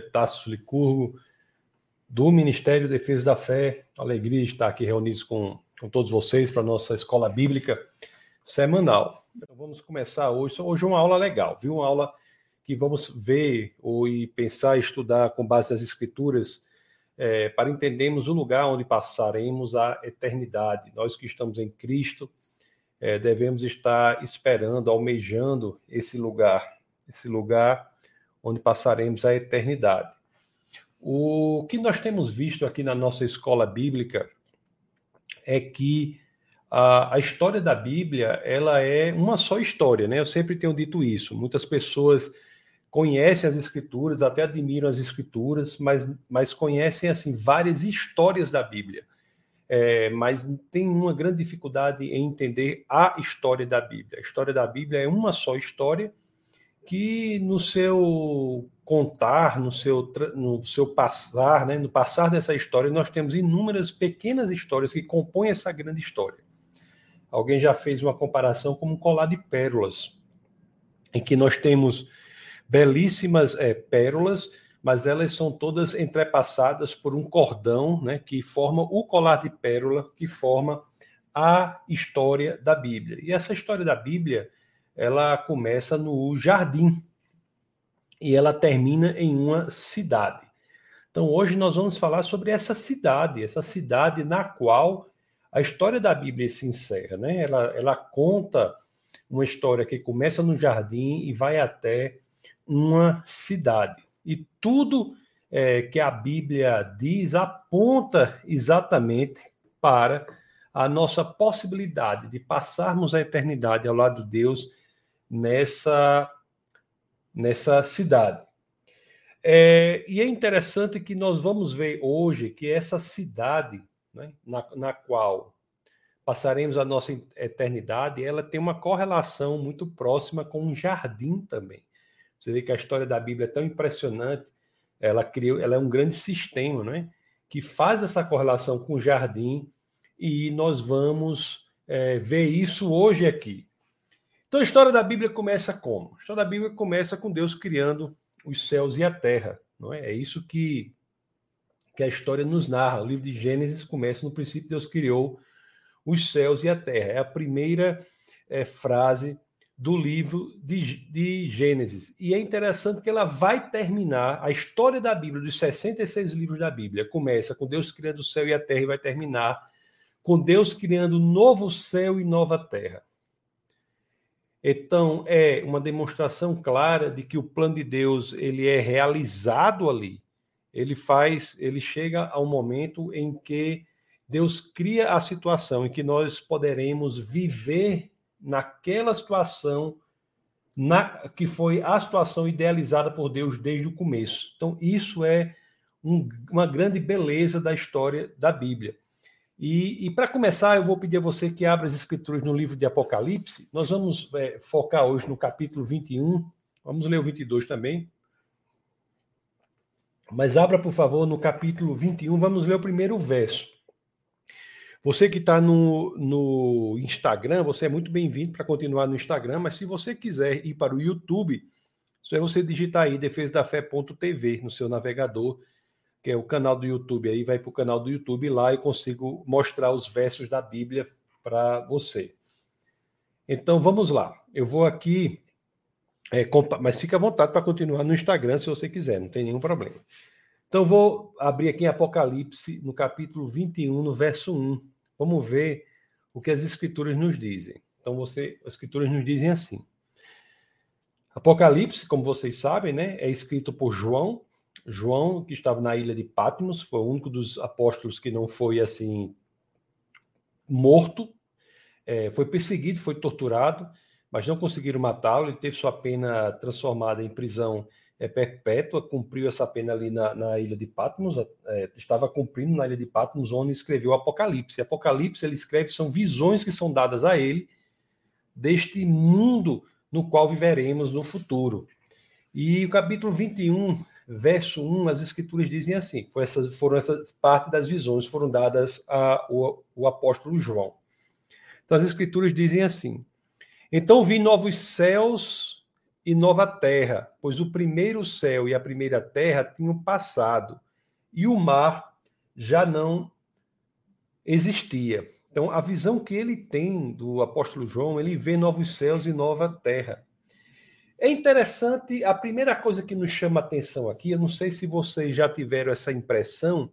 Tasso Licurgo, do Ministério de Defesa da Fé. Alegria estar aqui reunidos com, com todos vocês para a nossa escola bíblica semanal. Então, vamos começar hoje. Hoje é uma aula legal, viu? Uma aula que vamos ver ou e pensar e estudar com base nas Escrituras é, para entendermos o lugar onde passaremos a eternidade. Nós que estamos em Cristo é, devemos estar esperando, almejando esse lugar, esse lugar onde passaremos a eternidade. O que nós temos visto aqui na nossa escola bíblica é que a, a, história da Bíblia ela é uma só história, né? Eu sempre tenho dito isso. Muitas pessoas conhecem as escrituras, até admiram as escrituras, mas, mas conhecem assim várias histórias da Bíblia. É, mas tem uma grande dificuldade em entender a história da Bíblia. A história da Bíblia é uma só história que no seu contar, no seu, no seu passar, né, no passar dessa história, nós temos inúmeras pequenas histórias que compõem essa grande história. Alguém já fez uma comparação como um colar de pérolas, em que nós temos belíssimas é, pérolas, mas elas são todas entrepassadas por um cordão né, que forma o colar de pérola, que forma a história da Bíblia. E essa história da Bíblia ela começa no jardim e ela termina em uma cidade. Então hoje nós vamos falar sobre essa cidade, essa cidade na qual a história da Bíblia se encerra, né? Ela, ela conta uma história que começa no jardim e vai até uma cidade. E tudo é, que a Bíblia diz aponta exatamente para a nossa possibilidade de passarmos a eternidade ao lado de Deus nessa, nessa cidade. É, e é interessante que nós vamos ver hoje que essa cidade, né, na, na qual passaremos a nossa eternidade, ela tem uma correlação muito próxima com um jardim também. Você vê que a história da Bíblia é tão impressionante, ela criou, ela é um grande sistema, né, que faz essa correlação com o jardim e nós vamos é, ver isso hoje aqui. Então a história da Bíblia começa como? A história da Bíblia começa com Deus criando os céus e a terra, não é? É isso que, que a história nos narra. O livro de Gênesis começa no princípio Deus criou os céus e a terra. É a primeira é, frase do livro de, de Gênesis. E é interessante que ela vai terminar, a história da Bíblia, dos 66 livros da Bíblia, começa com Deus criando o céu e a terra e vai terminar com Deus criando novo céu e nova terra. Então, é uma demonstração clara de que o plano de Deus ele é realizado ali. Ele faz, ele chega a um momento em que Deus cria a situação em que nós poderemos viver naquela situação na, que foi a situação idealizada por Deus desde o começo. Então, isso é um, uma grande beleza da história da Bíblia. E, e para começar, eu vou pedir a você que abra as escrituras no livro de Apocalipse. Nós vamos é, focar hoje no capítulo 21. Vamos ler o 22 também. Mas abra, por favor, no capítulo 21. Vamos ler o primeiro verso. Você que está no, no Instagram, você é muito bem-vindo para continuar no Instagram. Mas se você quiser ir para o YouTube, só é você digitar aí defesadafé.tv no seu navegador que é o canal do YouTube, aí vai para o canal do YouTube lá eu consigo mostrar os versos da Bíblia para você. Então vamos lá. Eu vou aqui, é, mas fica à vontade para continuar no Instagram se você quiser, não tem nenhum problema. Então vou abrir aqui em Apocalipse, no capítulo 21, no verso 1. Vamos ver o que as escrituras nos dizem. Então você, as escrituras nos dizem assim. Apocalipse, como vocês sabem, né, é escrito por João, João, que estava na ilha de Patmos, foi o único dos apóstolos que não foi assim morto, é, foi perseguido, foi torturado, mas não conseguiram matá-lo. Ele teve sua pena transformada em prisão é, perpétua, cumpriu essa pena ali na, na ilha de Patmos, é, estava cumprindo na ilha de Patmos, onde escreveu Apocalipse. Apocalipse ele escreve são visões que são dadas a ele deste mundo no qual viveremos no futuro. E o capítulo 21 verso 1, as escrituras dizem assim: essas, foram essas parte das visões foram dadas ao apóstolo João. Então as escrituras dizem assim: Então vi novos céus e nova terra, pois o primeiro céu e a primeira terra tinham passado, e o mar já não existia. Então, a visão que ele tem do apóstolo João, ele vê novos céus e nova terra. É interessante, a primeira coisa que nos chama a atenção aqui, eu não sei se vocês já tiveram essa impressão,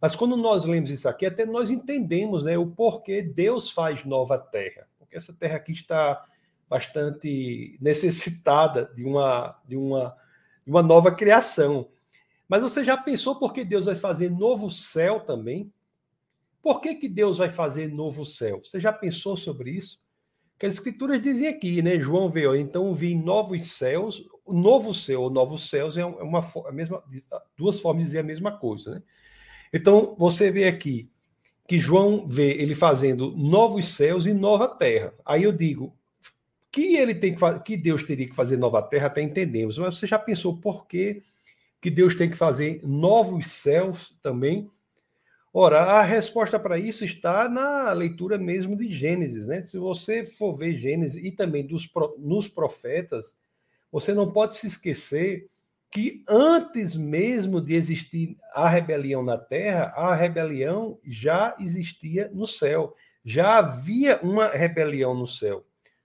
mas quando nós lemos isso aqui, até nós entendemos né, o porquê Deus faz nova terra. Porque essa terra aqui está bastante necessitada de uma, de uma, de uma nova criação. Mas você já pensou por que Deus vai fazer novo céu também? Por que, que Deus vai fazer novo céu? Você já pensou sobre isso? Que as escrituras dizem aqui, né? João veio, então vi novos céus, o novo céu ou novos céus é uma a mesma duas formas de dizer a mesma coisa, né? Então, você vê aqui que João vê ele fazendo novos céus e nova terra. Aí eu digo, que ele tem que que Deus teria que fazer nova terra, até entendemos. Mas você já pensou por que, que Deus tem que fazer novos céus também? Ora, a resposta para isso está na leitura mesmo de Gênesis, né? Se você for ver Gênesis e também dos, nos profetas, você não pode se esquecer que antes mesmo de existir a rebelião na terra, a rebelião já existia no céu. Já havia uma rebelião no céu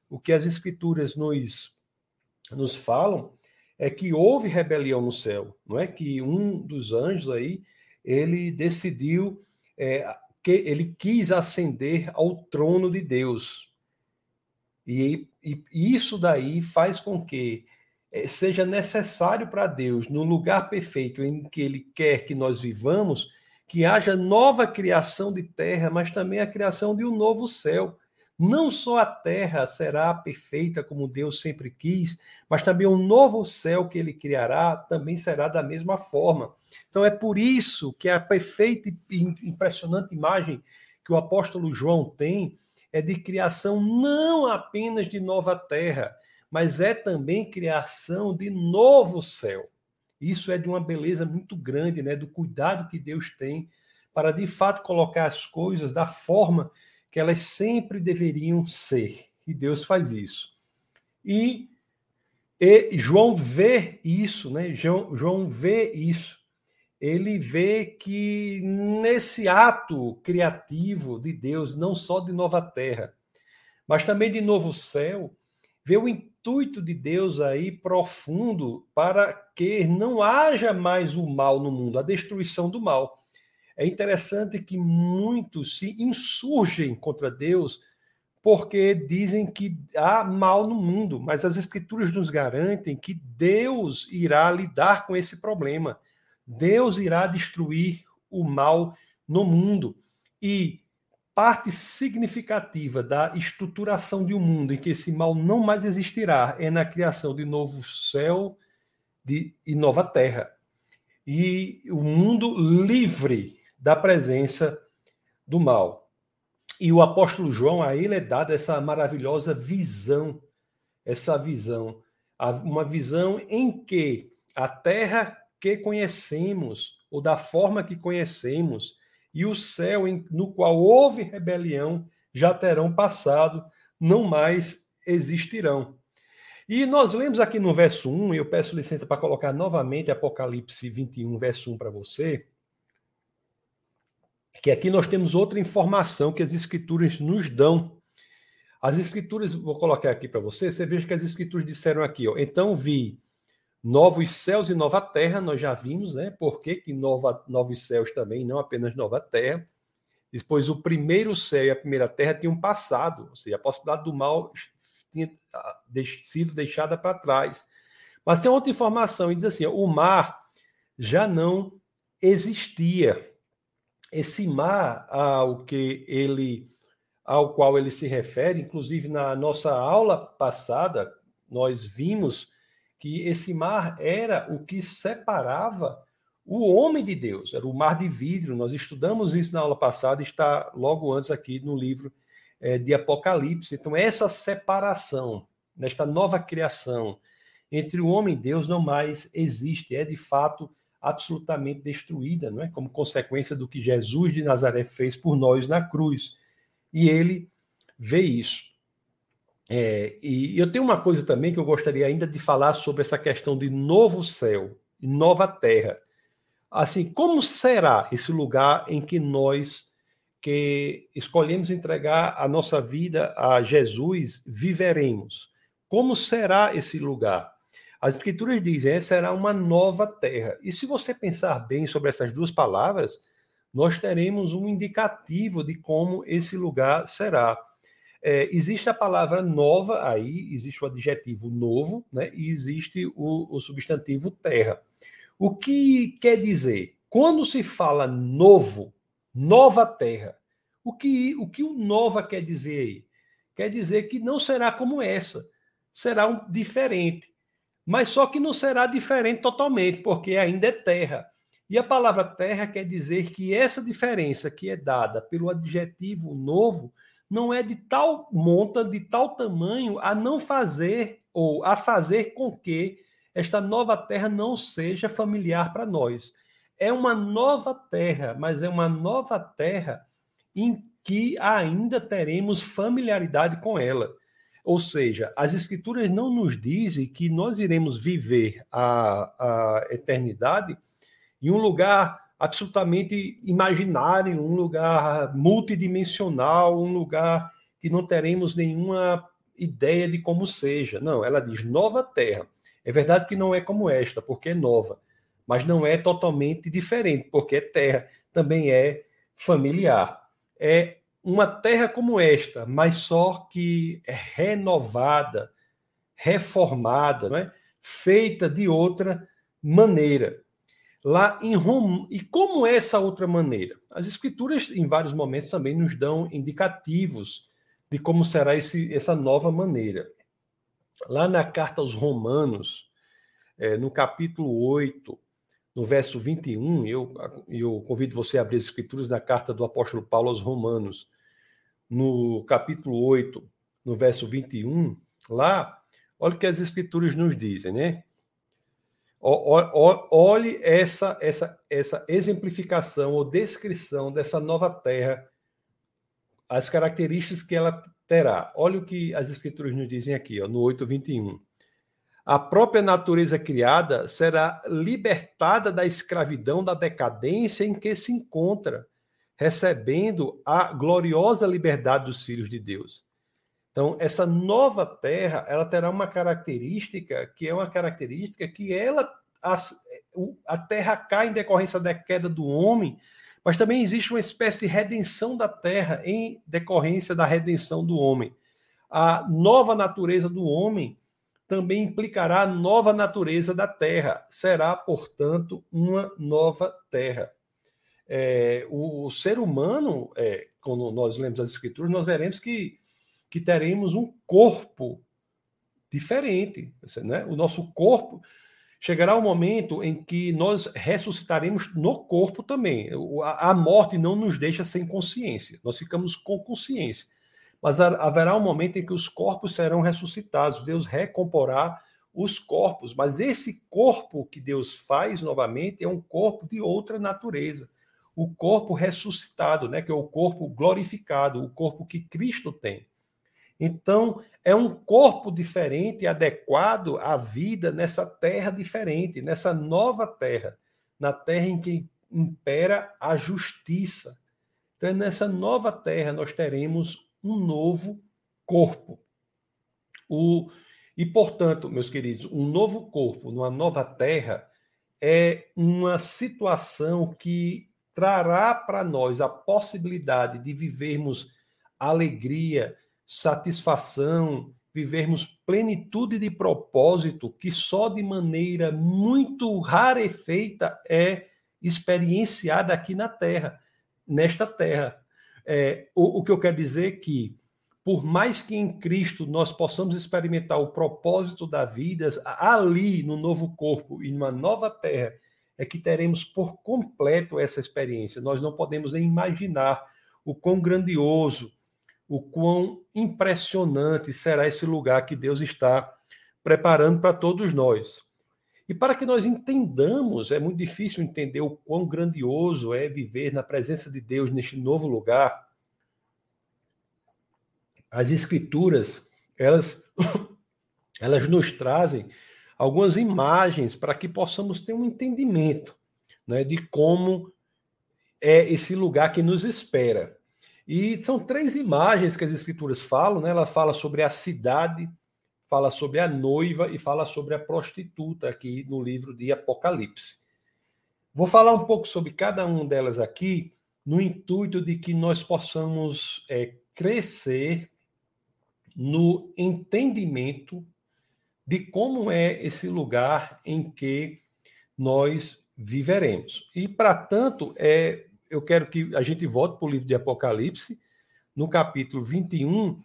o que as escrituras nos, nos falam é que houve rebelião no céu, não é? Que um dos anjos aí, ele decidiu, é, que ele quis ascender ao trono de Deus. E, e isso daí faz com que é, seja necessário para Deus, no lugar perfeito em que Ele quer que nós vivamos, que haja nova criação de terra, mas também a criação de um novo céu. Não só a terra será perfeita como Deus sempre quis, mas também o novo céu que ele criará também será da mesma forma. Então é por isso que a perfeita e impressionante imagem que o apóstolo João tem é de criação não apenas de nova terra, mas é também criação de novo céu. Isso é de uma beleza muito grande, né, do cuidado que Deus tem para de fato colocar as coisas da forma que elas sempre deveriam ser. E Deus faz isso. E, e João vê isso, né? João, João vê isso. Ele vê que nesse ato criativo de Deus, não só de nova terra, mas também de novo céu, vê o intuito de Deus aí profundo para que não haja mais o mal no mundo, a destruição do mal. É interessante que muitos se insurgem contra Deus porque dizem que há mal no mundo, mas as Escrituras nos garantem que Deus irá lidar com esse problema. Deus irá destruir o mal no mundo. E parte significativa da estruturação de um mundo em que esse mal não mais existirá é na criação de novo céu de, e nova terra. E o mundo livre da presença do mal. E o apóstolo João, a ele é dada essa maravilhosa visão, essa visão, uma visão em que a terra que conhecemos, ou da forma que conhecemos, e o céu no qual houve rebelião já terão passado, não mais existirão. E nós lemos aqui no verso 1, eu peço licença para colocar novamente Apocalipse 21, verso 1 para você que aqui nós temos outra informação que as escrituras nos dão. As escrituras, vou colocar aqui para você, você veja que as escrituras disseram aqui, ó, então vi novos céus e nova terra, nós já vimos, né? Por que, que nova, novos céus também, não apenas nova terra. Depois, o primeiro céu e a primeira terra tinham passado, ou seja, a possibilidade do mal tinha ah, sido deixada para trás. Mas tem outra informação, e diz assim: ó, o mar já não existia esse mar ao que ele ao qual ele se refere, inclusive na nossa aula passada, nós vimos que esse mar era o que separava o homem de Deus, era o mar de vidro. Nós estudamos isso na aula passada, está logo antes aqui no livro é, de Apocalipse. Então, essa separação, nesta nova criação entre o homem e Deus, não mais existe. É de fato absolutamente destruída, não é? Como consequência do que Jesus de Nazaré fez por nós na cruz. E ele vê isso. É, e eu tenho uma coisa também que eu gostaria ainda de falar sobre essa questão de novo céu e nova terra. Assim, como será esse lugar em que nós que escolhemos entregar a nossa vida a Jesus viveremos? Como será esse lugar? As escrituras dizem, é, será uma nova terra. E se você pensar bem sobre essas duas palavras, nós teremos um indicativo de como esse lugar será. É, existe a palavra nova aí, existe o adjetivo novo, né? E existe o, o substantivo terra. O que quer dizer? Quando se fala novo, nova terra, o que o, que o nova quer dizer aí? Quer dizer que não será como essa, será um diferente. Mas só que não será diferente totalmente, porque ainda é terra. E a palavra terra quer dizer que essa diferença que é dada pelo adjetivo novo não é de tal monta, de tal tamanho, a não fazer ou a fazer com que esta nova terra não seja familiar para nós. É uma nova terra, mas é uma nova terra em que ainda teremos familiaridade com ela. Ou seja, as escrituras não nos dizem que nós iremos viver a, a eternidade em um lugar absolutamente imaginário, um lugar multidimensional, um lugar que não teremos nenhuma ideia de como seja. Não, ela diz nova terra. É verdade que não é como esta, porque é nova, mas não é totalmente diferente, porque é terra, também é familiar. É uma terra como esta, mas só que é renovada, reformada, não é? feita de outra maneira lá em Roma. E como é essa outra maneira? As escrituras, em vários momentos, também nos dão indicativos de como será esse, essa nova maneira. Lá na carta aos Romanos, é, no capítulo 8, no verso 21, eu, eu convido você a abrir as escrituras na carta do apóstolo Paulo aos Romanos, no capítulo 8, no verso 21, lá, olha o que as escrituras nos dizem, né? Olhe essa, essa, essa exemplificação ou descrição dessa nova terra, as características que ela terá. Olha o que as escrituras nos dizem aqui, ó, no 8:21. A própria natureza criada será libertada da escravidão, da decadência em que se encontra, recebendo a gloriosa liberdade dos filhos de Deus. Então, essa nova terra, ela terá uma característica que é uma característica que ela a, a terra cai em decorrência da queda do homem, mas também existe uma espécie de redenção da terra em decorrência da redenção do homem. A nova natureza do homem também implicará a nova natureza da terra. Será, portanto, uma nova terra. É, o, o, ser humano, é, quando nós lemos as escrituras, nós veremos que que teremos um corpo diferente. Né? O nosso corpo chegará um momento em que nós ressuscitaremos no corpo também. A morte não nos deixa sem consciência, nós ficamos com consciência. Mas haverá um momento em que os corpos serão ressuscitados, Deus recomporá os corpos, mas esse corpo que Deus faz novamente é um corpo de outra natureza. O corpo ressuscitado, né, que é o corpo glorificado, o corpo que Cristo tem. Então, é um corpo diferente, adequado à vida nessa terra diferente, nessa nova terra, na terra em que impera a justiça. Então, nessa nova terra nós teremos um novo corpo. O, e, portanto, meus queridos, um novo corpo numa nova terra é uma situação que trará para nós a possibilidade de vivermos alegria, satisfação, vivermos plenitude de propósito que só de maneira muito rarefeita é experienciada aqui na Terra, nesta Terra. É, o, o que eu quero dizer é que, por mais que em Cristo nós possamos experimentar o propósito da vida, ali no novo corpo e numa nova terra, é que teremos por completo essa experiência. Nós não podemos nem imaginar o quão grandioso, o quão impressionante será esse lugar que Deus está preparando para todos nós. E para que nós entendamos, é muito difícil entender o quão grandioso é viver na presença de Deus neste novo lugar. As escrituras, elas, elas nos trazem algumas imagens para que possamos ter um entendimento né, de como é esse lugar que nos espera. E são três imagens que as escrituras falam, né? Ela fala sobre a cidade, fala sobre a noiva e fala sobre a prostituta aqui no livro de Apocalipse. Vou falar um pouco sobre cada uma delas aqui, no intuito de que nós possamos é, crescer no entendimento de como é esse lugar em que nós viveremos. E, para tanto, é, eu quero que a gente volte para o livro de Apocalipse, no capítulo 21,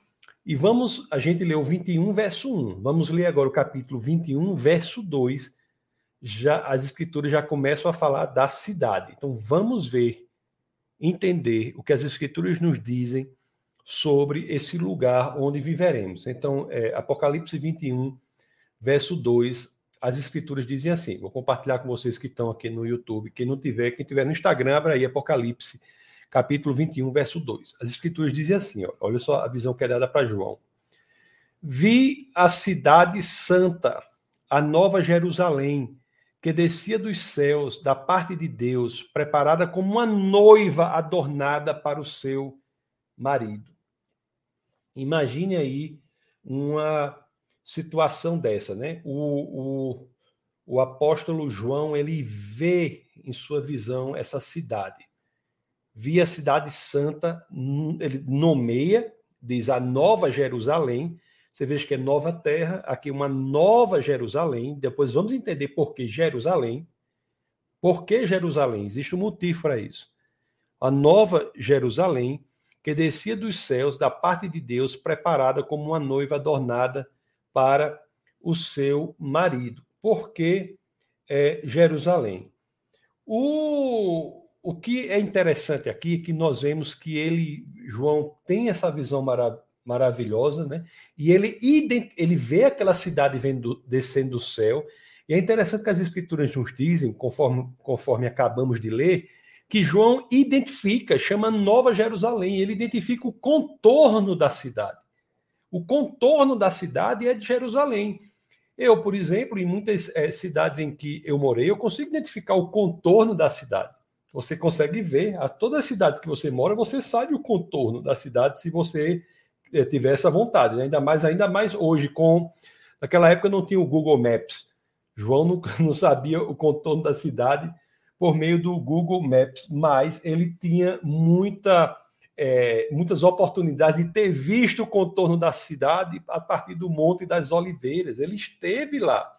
e vamos, a gente leu 21, verso 1. Vamos ler agora o capítulo 21, verso 2. Já, as escrituras já começam a falar da cidade. Então, vamos ver, entender o que as escrituras nos dizem sobre esse lugar onde viveremos. Então, é, Apocalipse 21, verso 2, as escrituras dizem assim. Vou compartilhar com vocês que estão aqui no YouTube. Quem não tiver, quem tiver no Instagram, abra aí Apocalipse, capítulo 21, verso 2. As escrituras dizem assim: ó, olha só a visão que é dada para João. Vi a cidade santa, a nova Jerusalém, que descia dos céus, da parte de Deus, preparada como uma noiva adornada para o seu marido. Imagine aí uma situação dessa, né? O, o, o apóstolo João ele vê em sua visão essa cidade. Via cidade santa, ele nomeia, diz a Nova Jerusalém. Você veja que é nova terra, aqui uma nova Jerusalém. Depois vamos entender por que Jerusalém. Por que Jerusalém? Existe um motivo para isso. A nova Jerusalém, que descia dos céus da parte de Deus, preparada como uma noiva adornada para o seu marido. Por que é, Jerusalém? O, o que é interessante aqui é que nós vemos que ele, João, tem essa visão marav maravilhosa, né? E ele, ele vê aquela cidade vendo, descendo do céu. E é interessante que as escrituras nos dizem, conforme, conforme acabamos de ler, que João identifica, chama Nova Jerusalém, ele identifica o contorno da cidade. O contorno da cidade é de Jerusalém. Eu, por exemplo, em muitas é, cidades em que eu morei, eu consigo identificar o contorno da cidade. Você consegue ver, a todas as cidades que você mora, você sabe o contorno da cidade se você é, tiver essa vontade. Né? Ainda mais, ainda mais hoje, com. Naquela época não tinha o Google Maps. João não, não sabia o contorno da cidade por meio do Google Maps, mas ele tinha muita é, muitas oportunidades de ter visto o contorno da cidade a partir do Monte das Oliveiras. Ele esteve lá.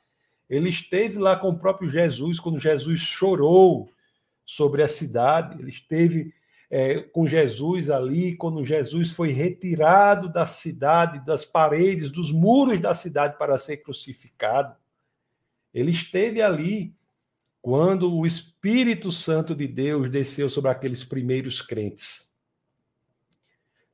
Ele esteve lá com o próprio Jesus, quando Jesus chorou sobre a cidade. Ele esteve é, com Jesus ali, quando Jesus foi retirado da cidade, das paredes, dos muros da cidade para ser crucificado. Ele esteve ali quando o Espírito Santo de Deus desceu sobre aqueles primeiros crentes.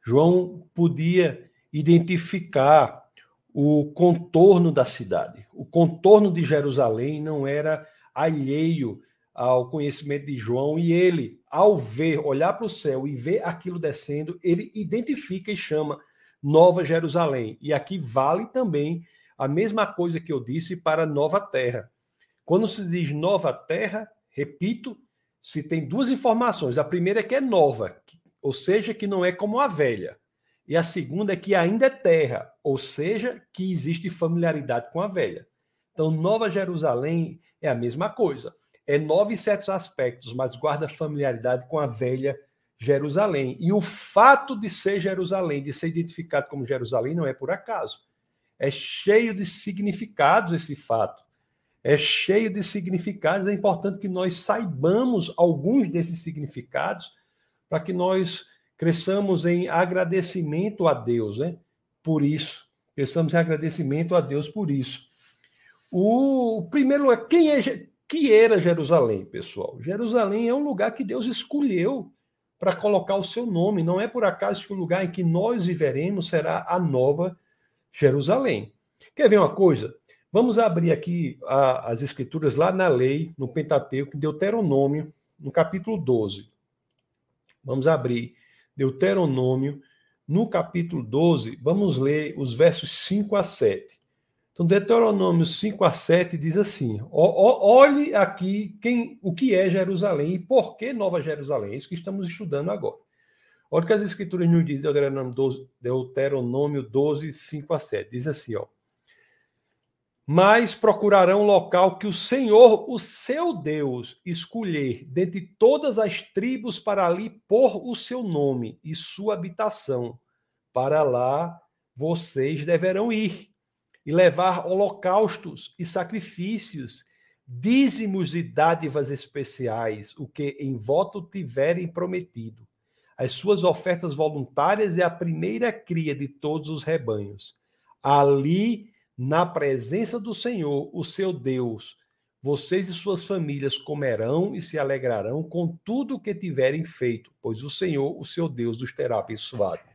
João podia identificar o contorno da cidade. O contorno de Jerusalém não era alheio ao conhecimento de João e ele, ao ver, olhar para o céu e ver aquilo descendo, ele identifica e chama Nova Jerusalém. E aqui vale também a mesma coisa que eu disse para Nova Terra. Quando se diz Nova Terra, repito, se tem duas informações. A primeira é que é nova, ou seja, que não é como a velha. E a segunda é que ainda é terra, ou seja, que existe familiaridade com a velha. Então, Nova Jerusalém é a mesma coisa. É nova em certos aspectos, mas guarda familiaridade com a velha Jerusalém. E o fato de ser Jerusalém, de ser identificado como Jerusalém, não é por acaso. É cheio de significados esse fato. É cheio de significados. É importante que nós saibamos alguns desses significados para que nós cresçamos em agradecimento a Deus, né? Por isso, cresçamos em agradecimento a Deus por isso. O primeiro é quem é que era Jerusalém, pessoal? Jerusalém é um lugar que Deus escolheu para colocar o seu nome. Não é por acaso que o lugar em que nós viveremos será a nova Jerusalém. Quer ver uma coisa? Vamos abrir aqui a, as escrituras lá na lei, no Pentateuco, Deuteronômio, no capítulo 12. Vamos abrir Deuteronômio, no capítulo 12, vamos ler os versos 5 a 7. Então, Deuteronômio 5 a 7 diz assim: olhe aqui quem, o que é Jerusalém e por que Nova Jerusalém. É isso que estamos estudando agora. Olha o que as Escrituras nos dizem, Deuteronômio 12, Deuteronômio 12 5 a 7. Diz assim: ó, mas procurarão local que o Senhor, o seu Deus, escolher dentre todas as tribos para ali pôr o seu nome e sua habitação. Para lá vocês deverão ir e levar holocaustos e sacrifícios, dízimos e dádivas especiais, o que em voto tiverem prometido. As suas ofertas voluntárias é a primeira cria de todos os rebanhos. Ali na presença do Senhor, o seu Deus, vocês e suas famílias comerão e se alegrarão com tudo o que tiverem feito, pois o Senhor, o seu Deus, os terá abençoado.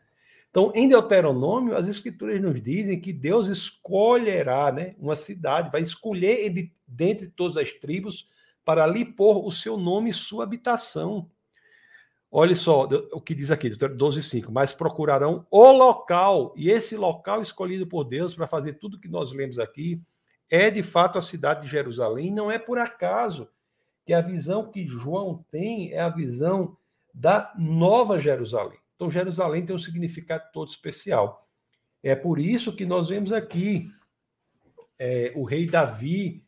Então, em Deuteronômio, as escrituras nos dizem que Deus escolherá né, uma cidade, vai escolher dentre todas as tribos para ali pôr o seu nome e sua habitação. Olha só o que diz aqui, 12,5. Mas procurarão o local, e esse local escolhido por Deus para fazer tudo que nós lemos aqui é de fato a cidade de Jerusalém. Não é por acaso que a visão que João tem é a visão da nova Jerusalém. Então, Jerusalém tem um significado todo especial. É por isso que nós vemos aqui é, o rei Davi,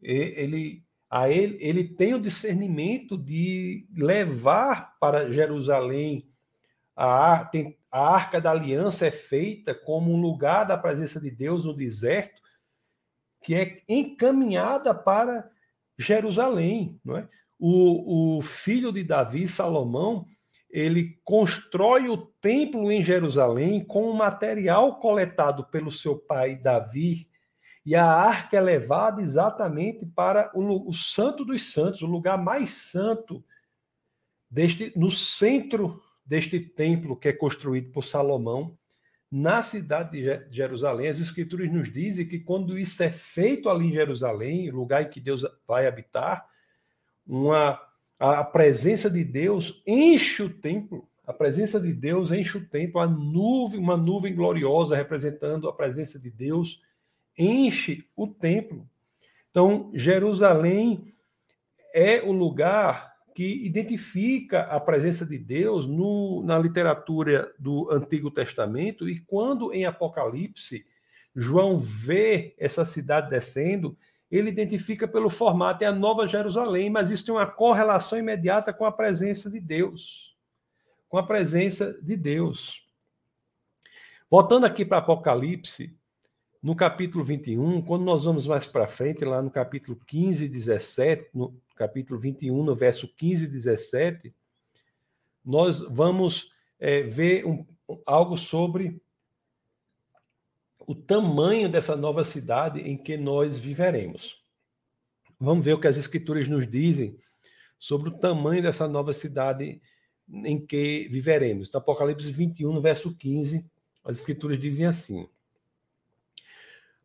ele a ele, ele tem o discernimento de levar para Jerusalém a, tem, a arca da aliança é feita como um lugar da presença de Deus no deserto, que é encaminhada para Jerusalém, não é? O, o filho de Davi, Salomão, ele constrói o templo em Jerusalém com o material coletado pelo seu pai Davi e a arca é levada exatamente para o, o Santo dos Santos, o lugar mais santo, deste, no centro deste templo que é construído por Salomão, na cidade de Jerusalém. As Escrituras nos dizem que quando isso é feito ali em Jerusalém, lugar em que Deus vai habitar, uma, a presença de Deus enche o templo. A presença de Deus enche o templo, a nuvem, uma nuvem gloriosa representando a presença de Deus enche o templo. Então, Jerusalém é o lugar que identifica a presença de Deus no, na literatura do Antigo Testamento, e quando em Apocalipse João vê essa cidade descendo, ele identifica pelo formato, é a Nova Jerusalém, mas isso tem uma correlação imediata com a presença de Deus. Com a presença de Deus. Voltando aqui para Apocalipse, no capítulo 21, quando nós vamos mais para frente, lá no capítulo 15 e 17, no capítulo 21, no verso 15 e 17, nós vamos é, ver um, algo sobre o tamanho dessa nova cidade em que nós viveremos. Vamos ver o que as escrituras nos dizem sobre o tamanho dessa nova cidade em que viveremos. No Apocalipse 21, no verso 15, as escrituras dizem assim: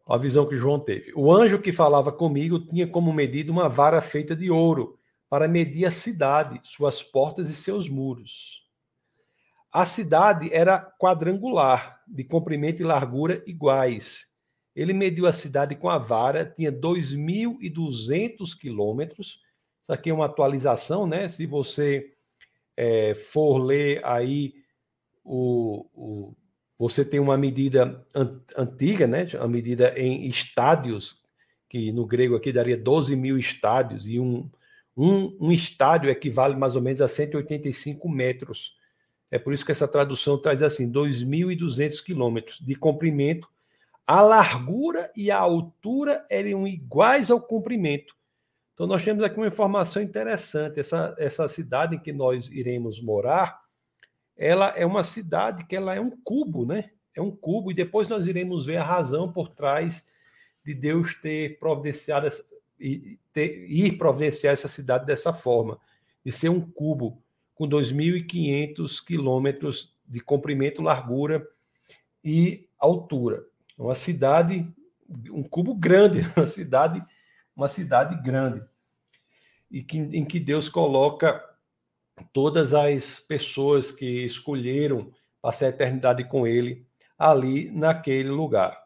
a visão que João teve. O anjo que falava comigo tinha como medida uma vara feita de ouro para medir a cidade, suas portas e seus muros. A cidade era quadrangular, de comprimento e largura iguais. Ele mediu a cidade com a vara, tinha 2.200 quilômetros. Isso aqui é uma atualização, né? Se você é, for ler aí o, o você tem uma medida antiga, né? Uma medida em estádios, que no grego aqui daria 12 mil estádios, e um, um, um estádio equivale mais ou menos a 185 metros. É por isso que essa tradução traz assim: 2.200 quilômetros de comprimento. A largura e a altura eram iguais ao comprimento. Então, nós temos aqui uma informação interessante. Essa, essa cidade em que nós iremos morar, ela é uma cidade que ela é um cubo, né? É um cubo, e depois nós iremos ver a razão por trás de Deus ter providenciado essa, ter, ir providenciar essa cidade dessa forma, de ser um cubo com 2.500 quilômetros de comprimento, largura e altura. Uma cidade, um cubo grande, uma cidade, uma cidade grande, e que, em que Deus coloca todas as pessoas que escolheram passar a eternidade com ele ali naquele lugar.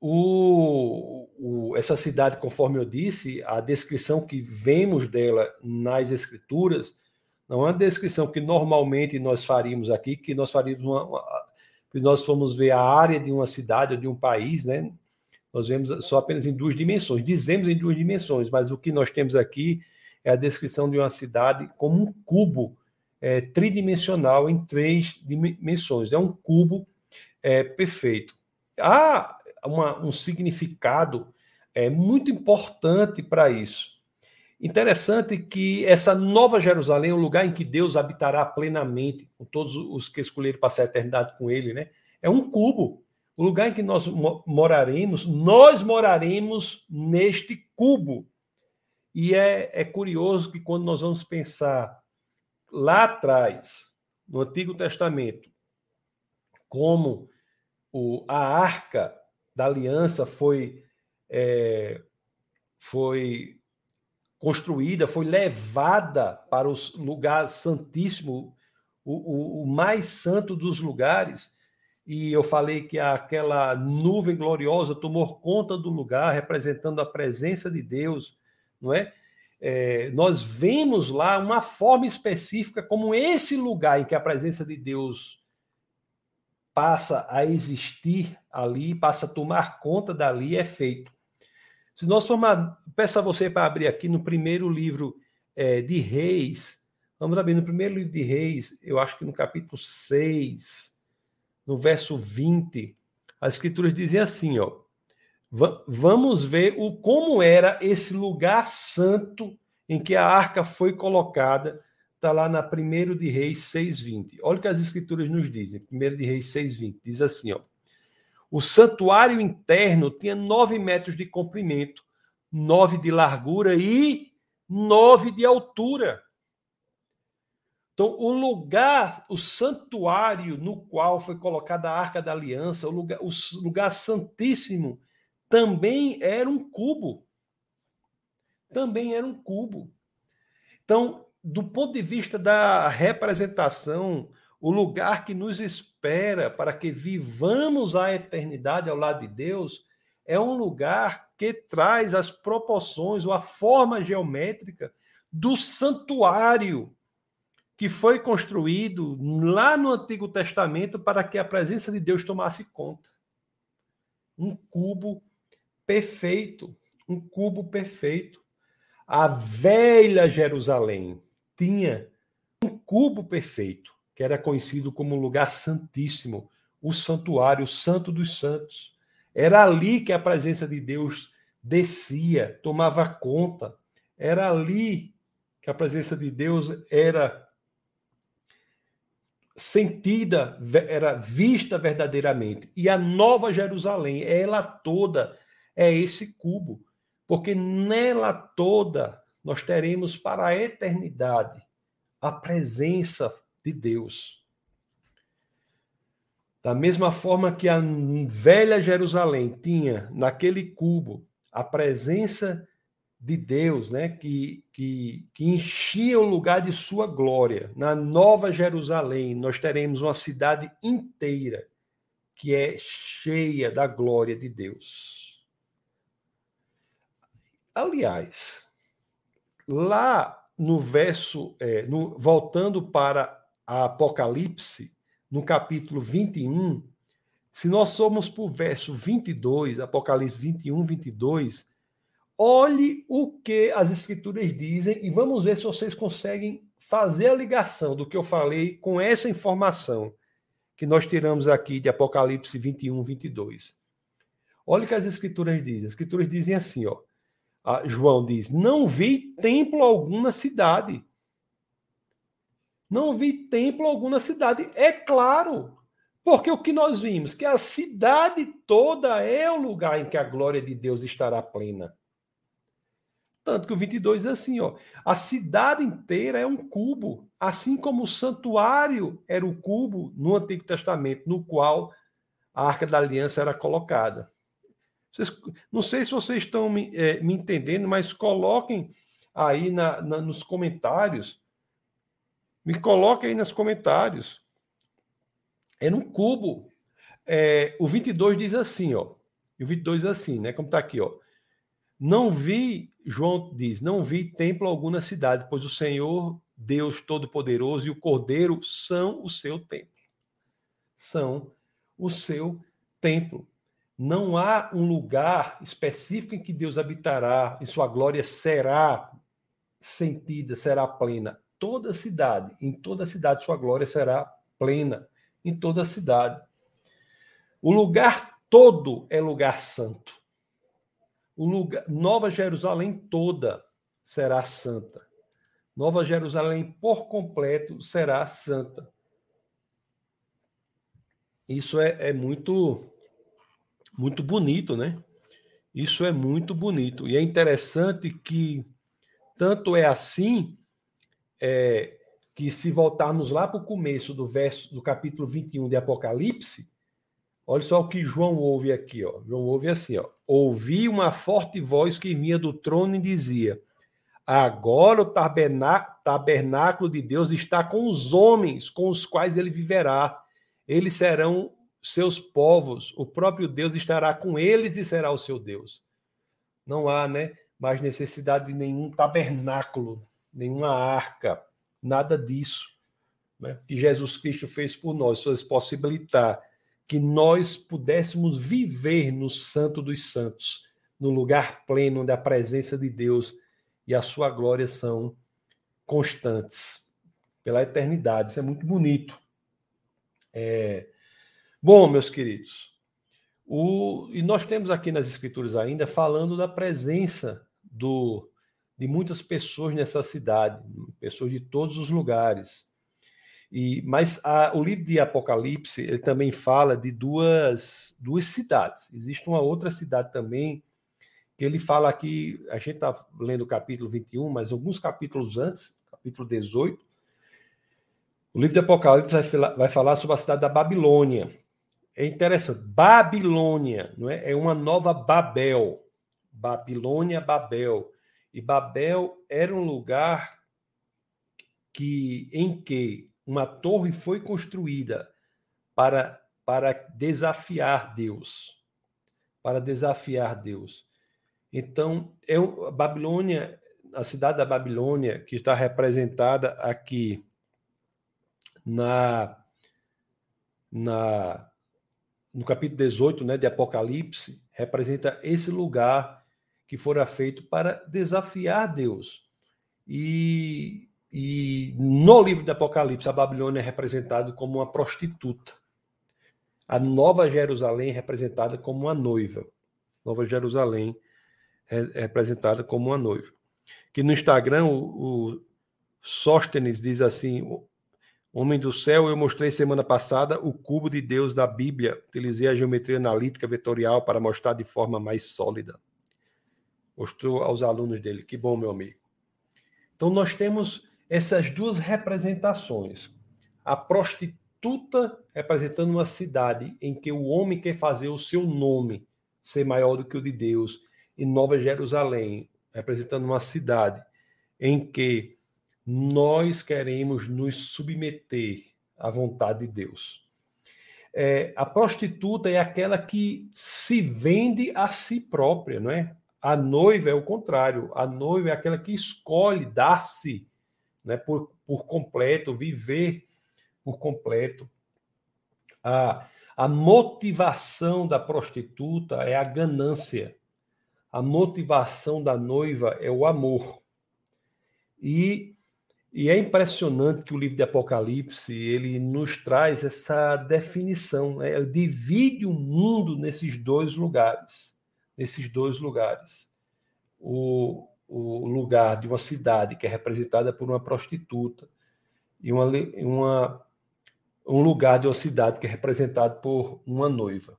O, o, essa cidade, conforme eu disse, a descrição que vemos dela nas escrituras não é uma descrição que normalmente nós faríamos aqui, que nós faríamos uma, uma se nós formos ver a área de uma cidade ou de um país, né, nós vemos só apenas em duas dimensões. Dizemos em duas dimensões, mas o que nós temos aqui é a descrição de uma cidade como um cubo é, tridimensional em três dimensões. É um cubo é, perfeito. Há uma, um significado é, muito importante para isso. Interessante que essa nova Jerusalém, o lugar em que Deus habitará plenamente, com todos os que escolheram passar a eternidade com Ele, né? É um cubo. O lugar em que nós moraremos, nós moraremos neste cubo. E é, é curioso que quando nós vamos pensar lá atrás, no Antigo Testamento, como o, a arca da aliança foi, é, foi construída, foi levada para o lugar santíssimo, o, o, o mais santo dos lugares, e eu falei que aquela nuvem gloriosa tomou conta do lugar, representando a presença de Deus, não é? é? nós vemos lá uma forma específica como esse lugar em que a presença de Deus passa a existir ali, passa a tomar conta dali, é feito. Se nós formar, peço a você para abrir aqui no primeiro livro é, de Reis, vamos abrir no primeiro livro de Reis, eu acho que no capítulo 6, no verso 20, as escrituras dizem assim, ó, vamos ver o como era esse lugar santo em que a arca foi colocada Está lá na 1 de Reis 6,20. Olha o que as escrituras nos dizem. 1 de Reis 6,20. Diz assim: ó, O santuário interno tinha 9 metros de comprimento, 9 de largura e 9 de altura. Então, o lugar, o santuário no qual foi colocada a arca da aliança, o lugar, o lugar santíssimo, também era um cubo. Também era um cubo. Então, do ponto de vista da representação, o lugar que nos espera para que vivamos a eternidade ao lado de Deus é um lugar que traz as proporções ou a forma geométrica do santuário que foi construído lá no Antigo Testamento para que a presença de Deus tomasse conta. Um cubo perfeito, um cubo perfeito. A velha Jerusalém, tinha um cubo perfeito, que era conhecido como lugar santíssimo, o santuário, o santo dos santos. Era ali que a presença de Deus descia, tomava conta. Era ali que a presença de Deus era sentida, era vista verdadeiramente. E a Nova Jerusalém, ela toda é esse cubo, porque nela toda nós teremos para a eternidade a presença de Deus. Da mesma forma que a velha Jerusalém tinha naquele cubo a presença de Deus, né, que, que, que enchia o lugar de sua glória, na Nova Jerusalém nós teremos uma cidade inteira que é cheia da glória de Deus. Aliás, Lá no verso, é, no, voltando para a Apocalipse, no capítulo 21, se nós somos o verso 22, Apocalipse 21, 22, olhe o que as escrituras dizem e vamos ver se vocês conseguem fazer a ligação do que eu falei com essa informação que nós tiramos aqui de Apocalipse 21, 22. Olha o que as escrituras dizem. As escrituras dizem assim, ó. João diz: Não vi templo algum na cidade. Não vi templo algum na cidade. É claro, porque o que nós vimos? Que a cidade toda é o lugar em que a glória de Deus estará plena. Tanto que o 22 é assim, ó. A cidade inteira é um cubo, assim como o santuário era o cubo no Antigo Testamento, no qual a Arca da Aliança era colocada. Vocês, não sei se vocês estão me, é, me entendendo, mas coloquem aí na, na, nos comentários. Me coloquem aí nos comentários. É num cubo. É, o 22 diz assim, ó. E o 22 diz assim, né? Como está aqui, ó. Não vi, João diz, não vi templo algum na cidade, pois o Senhor, Deus Todo-Poderoso e o Cordeiro são o seu templo. São o seu templo. Não há um lugar específico em que Deus habitará, e sua glória será sentida, será plena. Toda cidade, em toda cidade, sua glória será plena, em toda cidade. O lugar todo é lugar santo. O lugar, Nova Jerusalém toda será santa. Nova Jerusalém por completo será santa. Isso é, é muito muito bonito, né? Isso é muito bonito. E é interessante que tanto é assim é, que se voltarmos lá para o começo do verso do capítulo 21 de Apocalipse, olha só o que João ouve aqui, ó. João ouve assim, ó. Ouvi uma forte voz que vinha do trono e dizia: Agora o tabernáculo de Deus está com os homens com os quais ele viverá. Eles serão seus povos, o próprio Deus estará com eles e será o seu Deus. Não há, né, mais necessidade de nenhum tabernáculo, nenhuma arca, nada disso. Né, que Jesus Cristo fez por nós, só possibilitar que nós pudéssemos viver no Santo dos Santos, no lugar pleno onde a presença de Deus e a sua glória são constantes pela eternidade. Isso é muito bonito. É, Bom, meus queridos, o, e nós temos aqui nas Escrituras ainda falando da presença do, de muitas pessoas nessa cidade, pessoas de todos os lugares. E, mas a, o livro de Apocalipse ele também fala de duas, duas cidades. Existe uma outra cidade também que ele fala aqui, a gente está lendo o capítulo 21, mas alguns capítulos antes, capítulo 18, o livro de Apocalipse vai, vai falar sobre a cidade da Babilônia. É interessante. Babilônia, não é? É uma nova Babel. Babilônia, Babel. E Babel era um lugar que em que uma torre foi construída para para desafiar Deus, para desafiar Deus. Então, é a Babilônia, a cidade da Babilônia, que está representada aqui na na no capítulo 18 né, de Apocalipse, representa esse lugar que fora feito para desafiar Deus. E, e no livro de Apocalipse, a Babilônia é representada como uma prostituta. A Nova Jerusalém é representada como uma noiva. Nova Jerusalém é, é representada como uma noiva. Que no Instagram, o, o Sóstenes diz assim: Homem do céu, eu mostrei semana passada o cubo de Deus da Bíblia. Utilizei a geometria analítica vetorial para mostrar de forma mais sólida. Mostrou aos alunos dele. Que bom, meu amigo. Então, nós temos essas duas representações. A prostituta representando uma cidade em que o homem quer fazer o seu nome ser maior do que o de Deus. E Nova Jerusalém, representando uma cidade em que nós queremos nos submeter à vontade de Deus. É, a prostituta é aquela que se vende a si própria, não é? A noiva é o contrário. A noiva é aquela que escolhe dar-se né, por, por completo, viver por completo. A, a motivação da prostituta é a ganância. A motivação da noiva é o amor. E e é impressionante que o livro de Apocalipse ele nos traz essa definição, né? ele divide o mundo nesses dois lugares, nesses dois lugares. O, o lugar de uma cidade que é representada por uma prostituta e uma, uma, um lugar de uma cidade que é representado por uma noiva.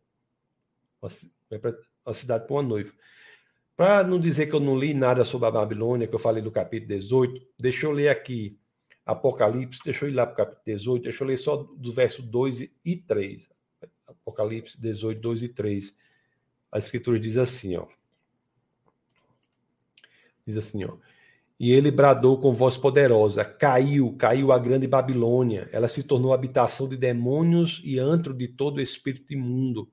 Uma, uma cidade por uma noiva. Para não dizer que eu não li nada sobre a Babilônia, que eu falei do capítulo 18, deixa eu ler aqui Apocalipse, deixa eu ir lá para o capítulo 18, deixa eu ler só do verso 2 e 3. Apocalipse 18, 2 e 3. A escritura diz assim, ó. Diz assim, ó. E ele bradou com voz poderosa: Caiu, caiu a grande Babilônia. Ela se tornou habitação de demônios e antro de todo espírito imundo.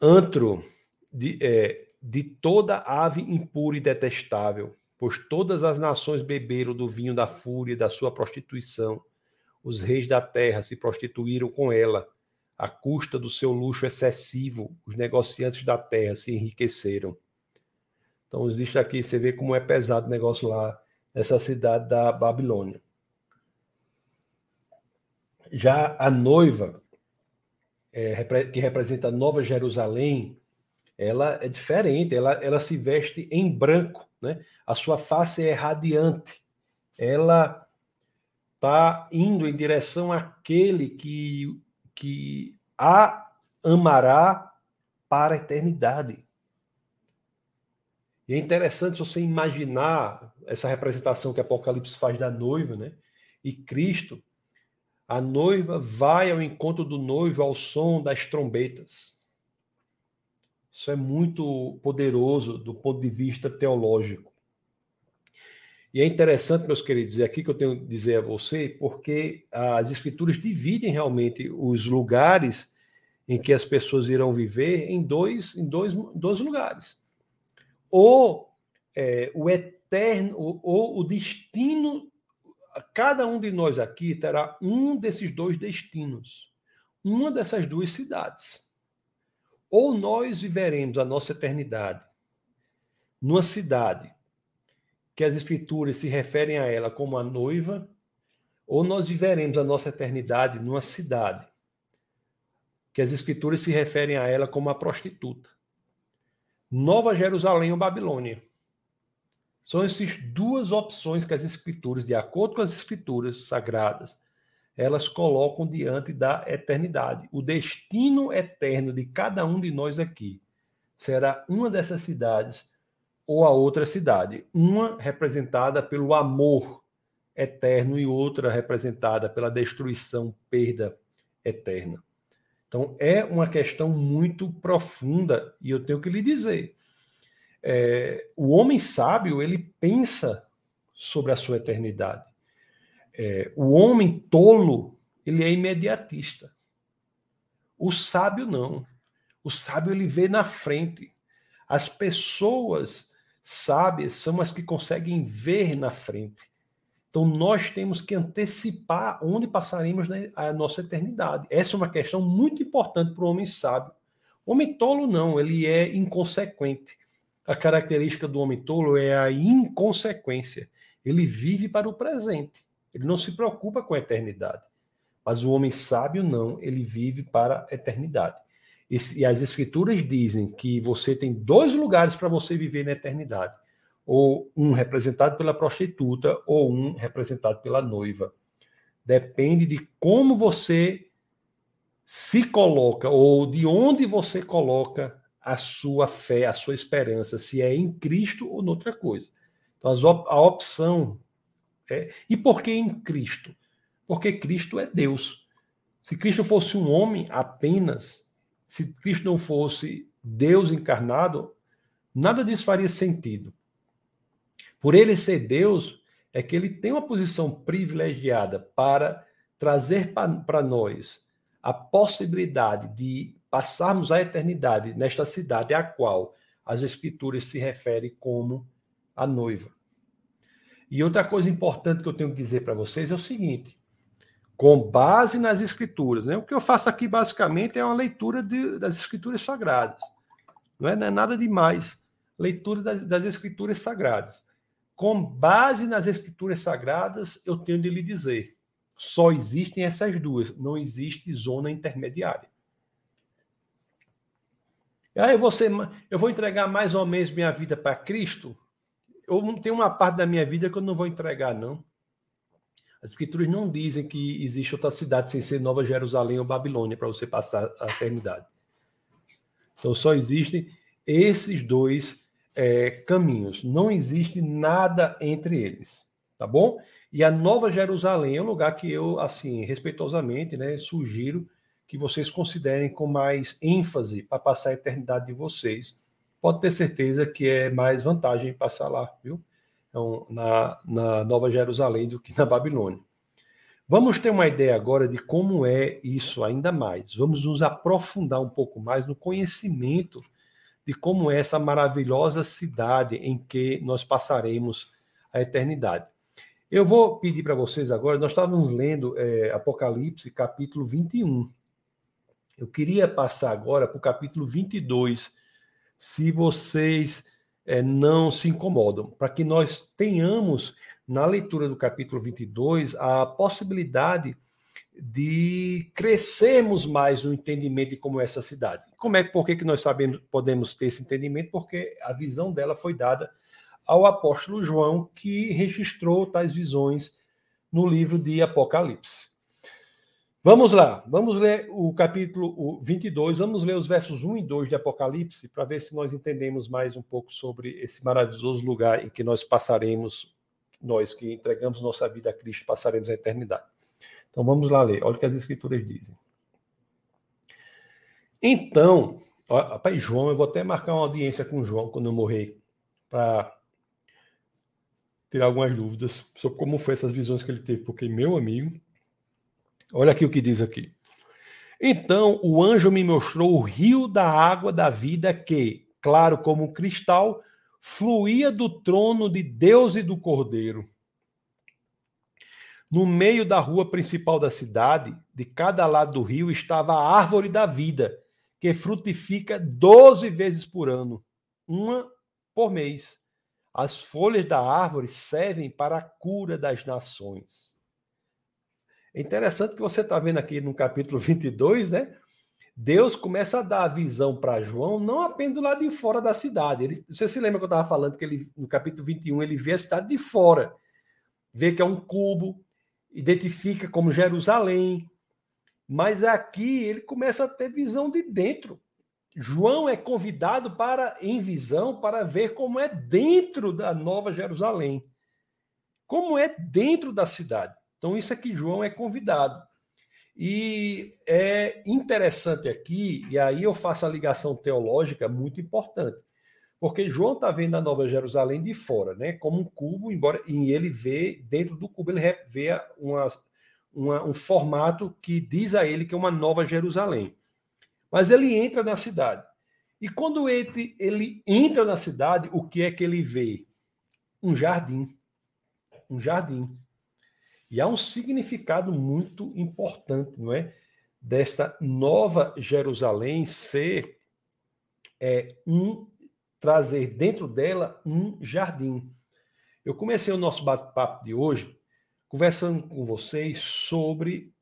Antro de, é, de toda ave impura e detestável, pois todas as nações beberam do vinho da fúria da sua prostituição. Os reis da terra se prostituíram com ela, à custa do seu luxo excessivo. Os negociantes da terra se enriqueceram. Então, existe aqui, você vê como é pesado o negócio lá nessa cidade da Babilônia. Já a noiva, é, que representa a Nova Jerusalém, ela é diferente, ela, ela se veste em branco, né? a sua face é radiante, ela está indo em direção àquele que, que a amará para a eternidade. E é interessante você imaginar essa representação que Apocalipse faz da noiva, né? E Cristo, a noiva vai ao encontro do noivo ao som das trombetas. Isso é muito poderoso do ponto de vista teológico. E é interessante, meus queridos, é aqui que eu tenho que dizer a você, porque as escrituras dividem realmente os lugares em que as pessoas irão viver em dois, em dois, dois lugares ou é, o eterno, ou, ou o destino, cada um de nós aqui terá um desses dois destinos, uma dessas duas cidades. Ou nós viveremos a nossa eternidade numa cidade que as escrituras se referem a ela como a noiva, ou nós viveremos a nossa eternidade numa cidade que as escrituras se referem a ela como a prostituta. Nova Jerusalém ou Babilônia. São essas duas opções que as escrituras, de acordo com as escrituras sagradas, elas colocam diante da eternidade. O destino eterno de cada um de nós aqui será uma dessas cidades ou a outra cidade, uma representada pelo amor eterno e outra representada pela destruição, perda eterna. Então, é uma questão muito profunda e eu tenho que lhe dizer. É, o homem sábio, ele pensa sobre a sua eternidade. É, o homem tolo, ele é imediatista. O sábio não. O sábio, ele vê na frente. As pessoas sábias são as que conseguem ver na frente. Então, nós temos que antecipar onde passaremos a nossa eternidade. Essa é uma questão muito importante para o homem sábio. O homem tolo, não, ele é inconsequente. A característica do homem tolo é a inconsequência. Ele vive para o presente. Ele não se preocupa com a eternidade. Mas o homem sábio, não, ele vive para a eternidade. E, as escrituras dizem que você tem dois lugares para você viver na eternidade ou um representado pela prostituta, ou um representado pela noiva. Depende de como você se coloca, ou de onde você coloca a sua fé, a sua esperança, se é em Cristo ou noutra coisa. Então, a opção é. E por que em Cristo? Porque Cristo é Deus. Se Cristo fosse um homem apenas, se Cristo não fosse Deus encarnado, nada disso faria sentido. Por ele ser Deus, é que ele tem uma posição privilegiada para trazer para nós a possibilidade de passarmos a eternidade nesta cidade a qual as escrituras se referem como a noiva. E outra coisa importante que eu tenho que dizer para vocês é o seguinte: com base nas escrituras, né? O que eu faço aqui basicamente é uma leitura de, das escrituras sagradas. Não é, não é nada demais. Leitura das, das escrituras sagradas com base nas escrituras sagradas, eu tenho de lhe dizer: só existem essas duas, não existe zona intermediária. Aí você, eu vou entregar mais ou menos minha vida para Cristo? Não tenho uma parte da minha vida que eu não vou entregar, não. As escrituras não dizem que existe outra cidade sem ser Nova Jerusalém ou Babilônia para você passar a eternidade. Então só existem esses dois é, caminhos. Não existe nada entre eles, tá bom? E a Nova Jerusalém é um lugar que eu, assim, respeitosamente, né, sugiro que vocês considerem com mais ênfase para passar a eternidade de vocês. pode ter certeza que é mais vantagem passar lá, viu? Então, na, na Nova Jerusalém do que na Babilônia. Vamos ter uma ideia agora de como é isso ainda mais. Vamos nos aprofundar um pouco mais no conhecimento de como é essa maravilhosa cidade em que nós passaremos a eternidade. Eu vou pedir para vocês agora, nós estávamos lendo é, Apocalipse, capítulo 21. Eu queria passar agora para o capítulo 22, se vocês é, não se incomodam, para que nós tenhamos, na leitura do capítulo 22, a possibilidade de crescermos mais no entendimento de como é essa cidade. Como é, por que, que nós sabemos, podemos ter esse entendimento? Porque a visão dela foi dada ao apóstolo João, que registrou tais visões no livro de Apocalipse. Vamos lá, vamos ler o capítulo 22, vamos ler os versos 1 e 2 de Apocalipse para ver se nós entendemos mais um pouco sobre esse maravilhoso lugar em que nós passaremos, nós que entregamos nossa vida a Cristo, passaremos a eternidade. Então vamos lá ler, olha o que as Escrituras dizem. Então, rapaz, João, eu vou até marcar uma audiência com João quando eu morrer, para tirar algumas dúvidas sobre como foi essas visões que ele teve, porque meu amigo Olha aqui o que diz aqui. Então o anjo me mostrou o rio da água da vida que, claro como um cristal, fluía do trono de Deus e do Cordeiro. No meio da rua principal da cidade, de cada lado do rio, estava a árvore da vida, que frutifica doze vezes por ano, uma por mês. As folhas da árvore servem para a cura das nações. É interessante que você está vendo aqui no capítulo 22, né? Deus começa a dar a visão para João, não apenas do lado de fora da cidade. Ele, você se lembra que eu estava falando que ele, no capítulo 21 ele vê a cidade de fora, vê que é um cubo, identifica como Jerusalém, mas aqui ele começa a ter visão de dentro. João é convidado para, em visão, para ver como é dentro da Nova Jerusalém, como é dentro da cidade. Então, isso é que João é convidado. E é interessante aqui, e aí eu faço a ligação teológica muito importante, porque João está vendo a Nova Jerusalém de fora, né? Como um cubo, embora em ele vê, dentro do cubo, ele vê uma, uma, um formato que diz a ele que é uma Nova Jerusalém. Mas ele entra na cidade. E quando ele, ele entra na cidade, o que é que ele vê? Um jardim. Um jardim. E há um significado muito importante, não é? Desta nova Jerusalém ser é, um trazer dentro dela um jardim. Eu comecei o nosso bate-papo de hoje conversando com vocês sobre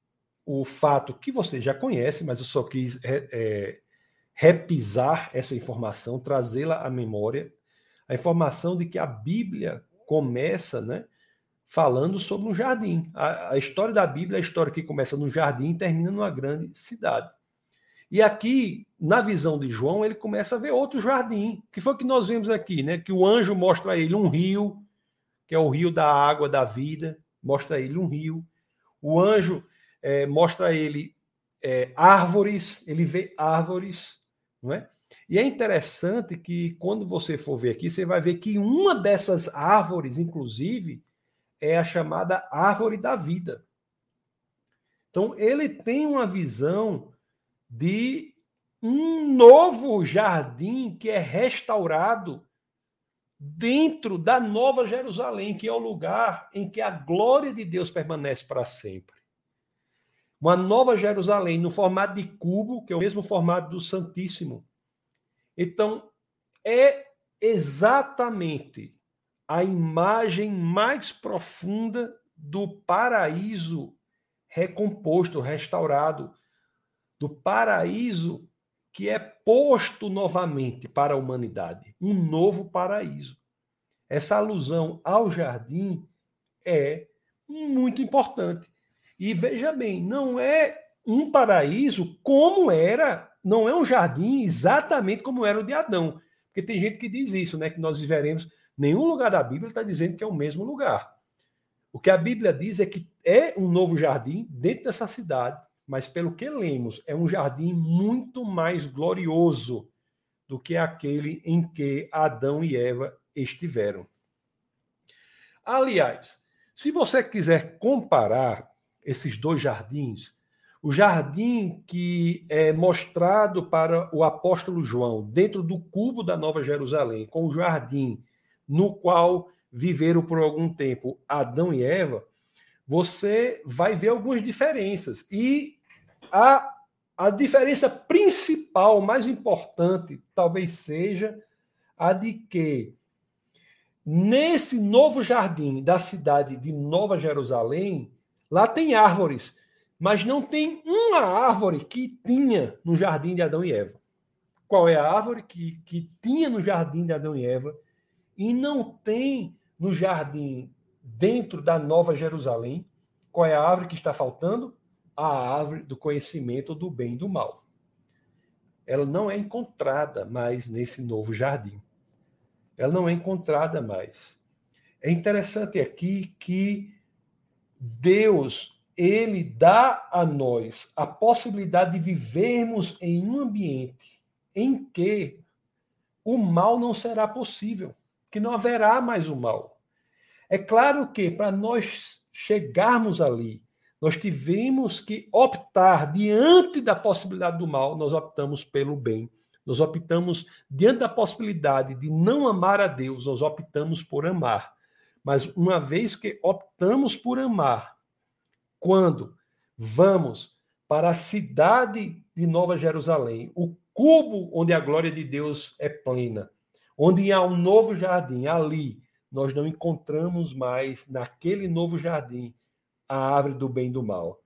o fato que vocês já conhecem, mas eu só quis é, é, repisar essa informação, trazê-la à memória, a informação de que a Bíblia começa, né, falando sobre um jardim. A, a, história da Bíblia é a história que começa no jardim e termina numa grande cidade. E aqui, na visão de João, ele começa a ver outro jardim, que foi que nós vimos aqui, né? Que o anjo mostra a ele um rio, que é o rio da água da vida, mostra a ele um rio. O anjo é, mostra a ele é, árvores, ele vê árvores, não é? E é interessante que quando você for ver aqui, você vai ver que uma dessas árvores, inclusive, é a chamada árvore da vida. Então, ele tem uma visão de um novo jardim que é restaurado dentro da Nova Jerusalém, que é o lugar em que a glória de Deus permanece para sempre. Uma Nova Jerusalém no formato de cubo, que é o mesmo formato do Santíssimo. Então, é exatamente a imagem mais profunda do paraíso recomposto, restaurado, do paraíso que é posto novamente para a humanidade, um novo paraíso. Essa alusão ao jardim é muito importante. E veja bem, não é um paraíso como era, não é um jardim exatamente como era o de Adão. Porque tem gente que diz isso, né? Que nós viveremos Nenhum lugar da Bíblia está dizendo que é o mesmo lugar. O que a Bíblia diz é que é um novo jardim dentro dessa cidade, mas pelo que lemos, é um jardim muito mais glorioso do que aquele em que Adão e Eva estiveram. Aliás, se você quiser comparar esses dois jardins, o jardim que é mostrado para o apóstolo João dentro do cubo da Nova Jerusalém, com o jardim no qual viveram por algum tempo Adão e Eva, você vai ver algumas diferenças. E a, a diferença principal, mais importante, talvez seja a de que nesse novo jardim da cidade de Nova Jerusalém, lá tem árvores, mas não tem uma árvore que tinha no jardim de Adão e Eva. Qual é a árvore que, que tinha no jardim de Adão e Eva e não tem no jardim dentro da Nova Jerusalém? Qual é a árvore que está faltando? A árvore do conhecimento do bem e do mal. Ela não é encontrada mais nesse novo jardim. Ela não é encontrada mais. É interessante aqui que Deus, ele dá a nós a possibilidade de vivermos em um ambiente em que o mal não será possível, que não haverá mais o mal. É claro que para nós chegarmos ali, nós tivemos que optar diante da possibilidade do mal, nós optamos pelo bem. Nós optamos diante da possibilidade de não amar a Deus, nós optamos por amar. Mas uma vez que optamos por amar, quando vamos para a cidade de Nova Jerusalém, o cubo onde a glória de Deus é plena, onde há um novo jardim, ali nós não encontramos mais naquele novo jardim a árvore do bem e do mal.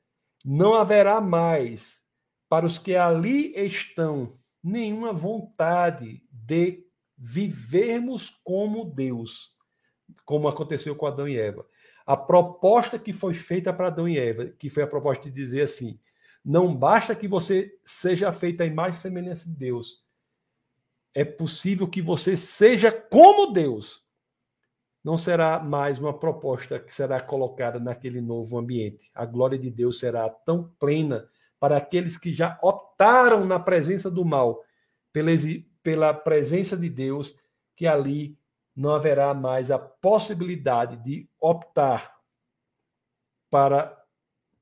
Não haverá mais para os que ali estão nenhuma vontade de vivermos como Deus, como aconteceu com Adão e Eva. A proposta que foi feita para Adão e Eva, que foi a proposta de dizer assim: não basta que você seja feita a imagem e semelhança de Deus, é possível que você seja como Deus. Não será mais uma proposta que será colocada naquele novo ambiente. A glória de Deus será tão plena para aqueles que já optaram na presença do mal, pela, pela presença de Deus, que ali não haverá mais a possibilidade de optar para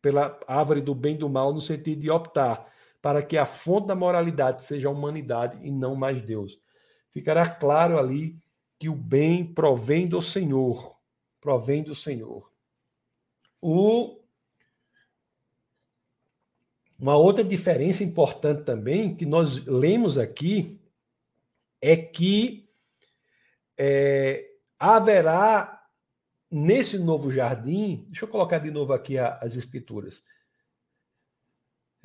pela árvore do bem e do mal, no sentido de optar para que a fonte da moralidade seja a humanidade e não mais Deus. Ficará claro ali que o bem provém do Senhor, provém do Senhor. O uma outra diferença importante também que nós lemos aqui é que é, haverá nesse novo jardim, deixa eu colocar de novo aqui as escrituras.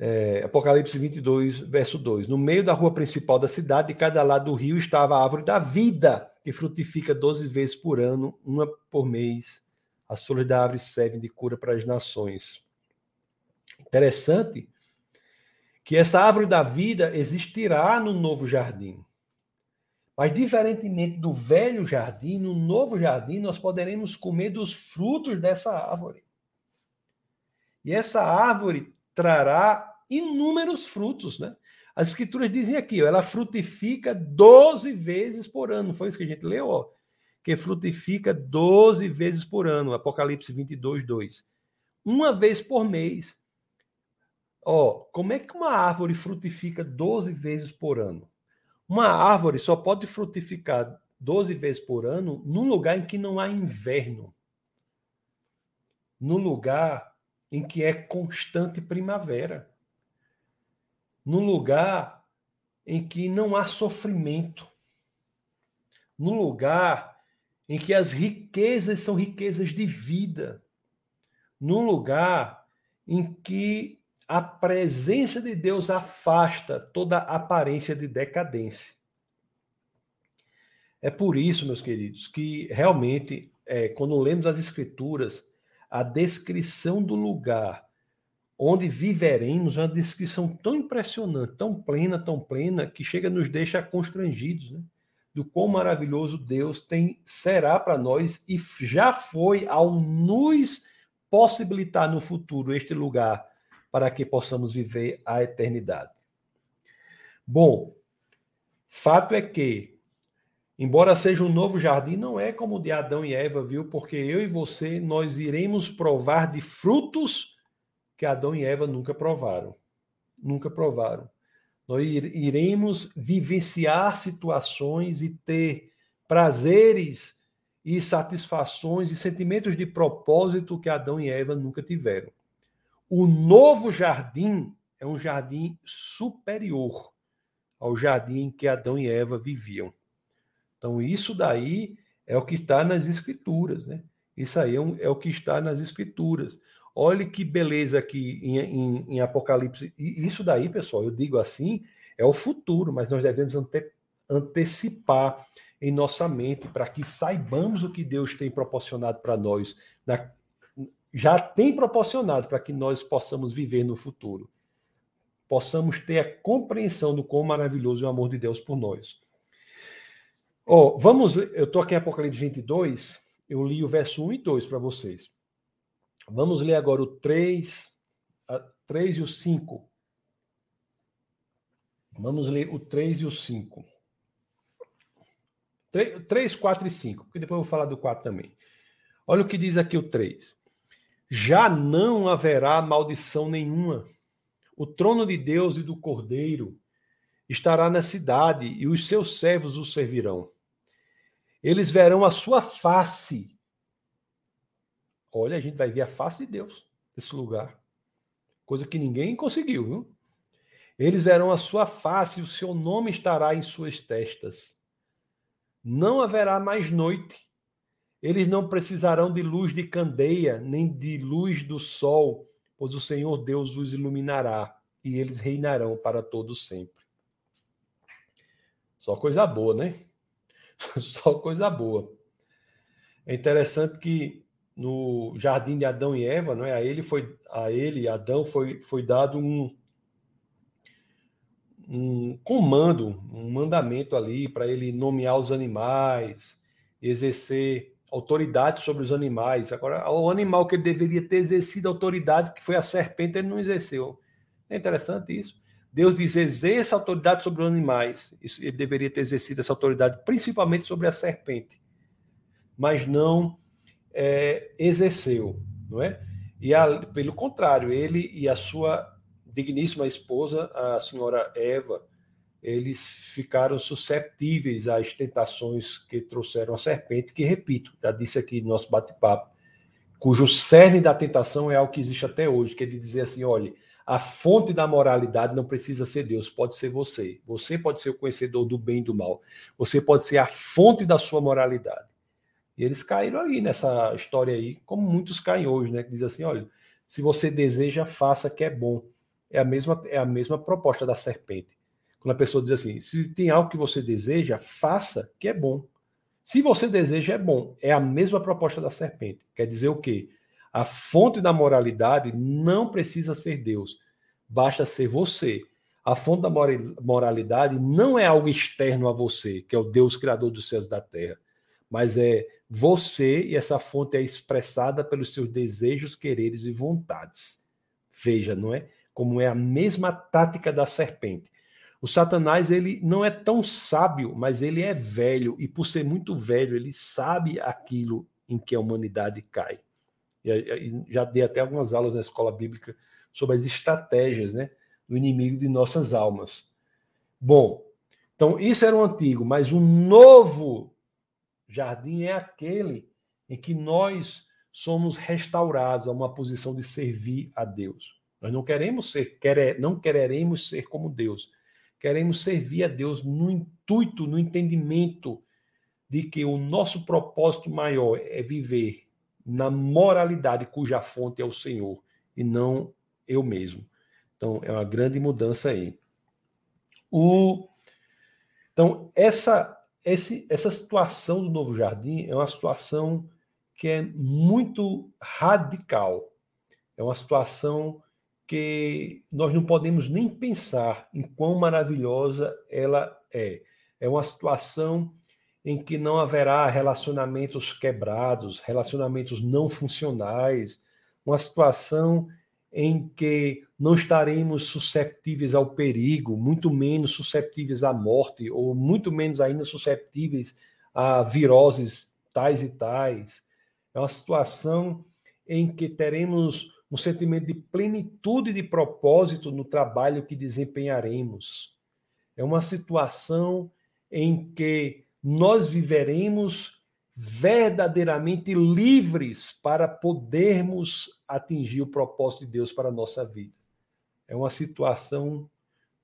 É, Apocalipse 22, verso 2. No meio da rua principal da cidade, de cada lado do rio, estava a árvore da vida, que frutifica 12 vezes por ano, uma por mês. As folhas da árvore servem de cura para as nações. Interessante que essa árvore da vida existirá no novo jardim. Mas, diferentemente do velho jardim, no novo jardim nós poderemos comer dos frutos dessa árvore. E essa árvore trará inúmeros frutos, né? As escrituras dizem aqui, ó, ela frutifica 12 vezes por ano. Foi isso que a gente leu, ó, que frutifica 12 vezes por ano, Apocalipse 22, 2. Uma vez por mês. Ó, como é que uma árvore frutifica 12 vezes por ano? Uma árvore só pode frutificar 12 vezes por ano num lugar em que não há inverno. Num lugar em que é constante primavera. Num lugar em que não há sofrimento. Num lugar em que as riquezas são riquezas de vida. Num lugar em que a presença de Deus afasta toda aparência de decadência. É por isso, meus queridos, que realmente, é, quando lemos as Escrituras, a descrição do lugar onde viveremos uma descrição tão impressionante, tão plena, tão plena, que chega a nos deixa constrangidos, né? Do quão maravilhoso Deus tem será para nós e já foi ao nos possibilitar no futuro este lugar para que possamos viver a eternidade. Bom, Fato é que, embora seja um novo jardim, não é como o de Adão e Eva, viu? Porque eu e você, nós iremos provar de frutos que Adão e Eva nunca provaram. Nunca provaram. Nós iremos vivenciar situações e ter prazeres e satisfações e sentimentos de propósito que Adão e Eva nunca tiveram. O novo jardim é um jardim superior ao jardim que Adão e Eva viviam. Então, isso daí é o que está nas Escrituras, né? Isso aí é, um, é, o que está nas Escrituras. Olhe que beleza aqui em, em, em, Apocalipse. E isso daí, pessoal, eu digo assim, é o futuro, mas nós devemos ante, antecipar em nossa mente para que saibamos o que Deus tem proporcionado para nós, na, já tem proporcionado para que nós possamos viver no futuro. Possamos ter a compreensão do quão maravilhoso é o amor de Deus por nós. Oh, vamos, eu estou aqui em Apocalipse 22, eu li o verso 1 e 2 para vocês. Vamos ler agora o 3, a 3 e o 5. Vamos ler o 3 e o 5. 3, 4 e 5, porque depois eu vou falar do 4 também. Olha o que diz aqui o 3. Já não haverá maldição nenhuma. O trono de Deus e do Cordeiro estará na cidade e os seus servos o servirão. Eles verão a sua face Olha, a gente vai ver a face de Deus nesse lugar. Coisa que ninguém conseguiu, viu? Eles verão a sua face e o seu nome estará em suas testas. Não haverá mais noite. Eles não precisarão de luz de candeia, nem de luz do sol, pois o Senhor Deus os iluminará e eles reinarão para todo sempre. Só coisa boa, né? Só coisa boa. É interessante que no jardim de Adão e Eva, não é? A ele foi a ele, Adão foi foi dado um um comando, um mandamento ali para ele nomear os animais, exercer autoridade sobre os animais. Agora, o animal que ele deveria ter exercido autoridade, que foi a serpente, ele não exerceu. É interessante isso. Deus diz: exerça autoridade sobre os animais. Isso, ele deveria ter exercido essa autoridade, principalmente sobre a serpente. Mas não é, exerceu, não é? E a, pelo contrário, ele e a sua digníssima esposa, a senhora Eva, eles ficaram susceptíveis às tentações que trouxeram a serpente, que, repito, já disse aqui no nosso bate-papo, cujo cerne da tentação é algo que existe até hoje, que é de dizer assim, olha, a fonte da moralidade não precisa ser Deus, pode ser você. Você pode ser o conhecedor do bem e do mal. Você pode ser a fonte da sua moralidade. E eles caíram aí nessa história aí, como muitos caem hoje, né? Que diz assim: olha, se você deseja, faça que é bom. É a mesma, é a mesma proposta da serpente. Quando a pessoa diz assim: se tem algo que você deseja, faça que é bom. Se você deseja, é bom. É a mesma proposta da serpente. Quer dizer o quê? A fonte da moralidade não precisa ser Deus, basta ser você. A fonte da moralidade não é algo externo a você, que é o Deus criador dos céus e da terra, mas é você e essa fonte é expressada pelos seus desejos, quereres e vontades. Veja, não é? Como é a mesma tática da serpente. O Satanás ele não é tão sábio, mas ele é velho e por ser muito velho ele sabe aquilo em que a humanidade cai. E já dei até algumas aulas na escola bíblica sobre as estratégias, né, do inimigo de nossas almas. Bom, então isso era o antigo, mas o novo Jardim é aquele em que nós somos restaurados a uma posição de servir a Deus. Nós não queremos ser, querer, não quereremos ser como Deus. Queremos servir a Deus no intuito, no entendimento de que o nosso propósito maior é viver na moralidade cuja fonte é o Senhor e não eu mesmo. Então é uma grande mudança aí. O então essa esse, essa situação do Novo Jardim é uma situação que é muito radical. É uma situação que nós não podemos nem pensar em quão maravilhosa ela é. É uma situação em que não haverá relacionamentos quebrados, relacionamentos não funcionais, uma situação em que não estaremos susceptíveis ao perigo, muito menos susceptíveis à morte, ou muito menos ainda susceptíveis a viroses tais e tais. É uma situação em que teremos um sentimento de plenitude de propósito no trabalho que desempenharemos. É uma situação em que nós viveremos verdadeiramente livres para podermos atingir o propósito de Deus para a nossa vida. É uma situação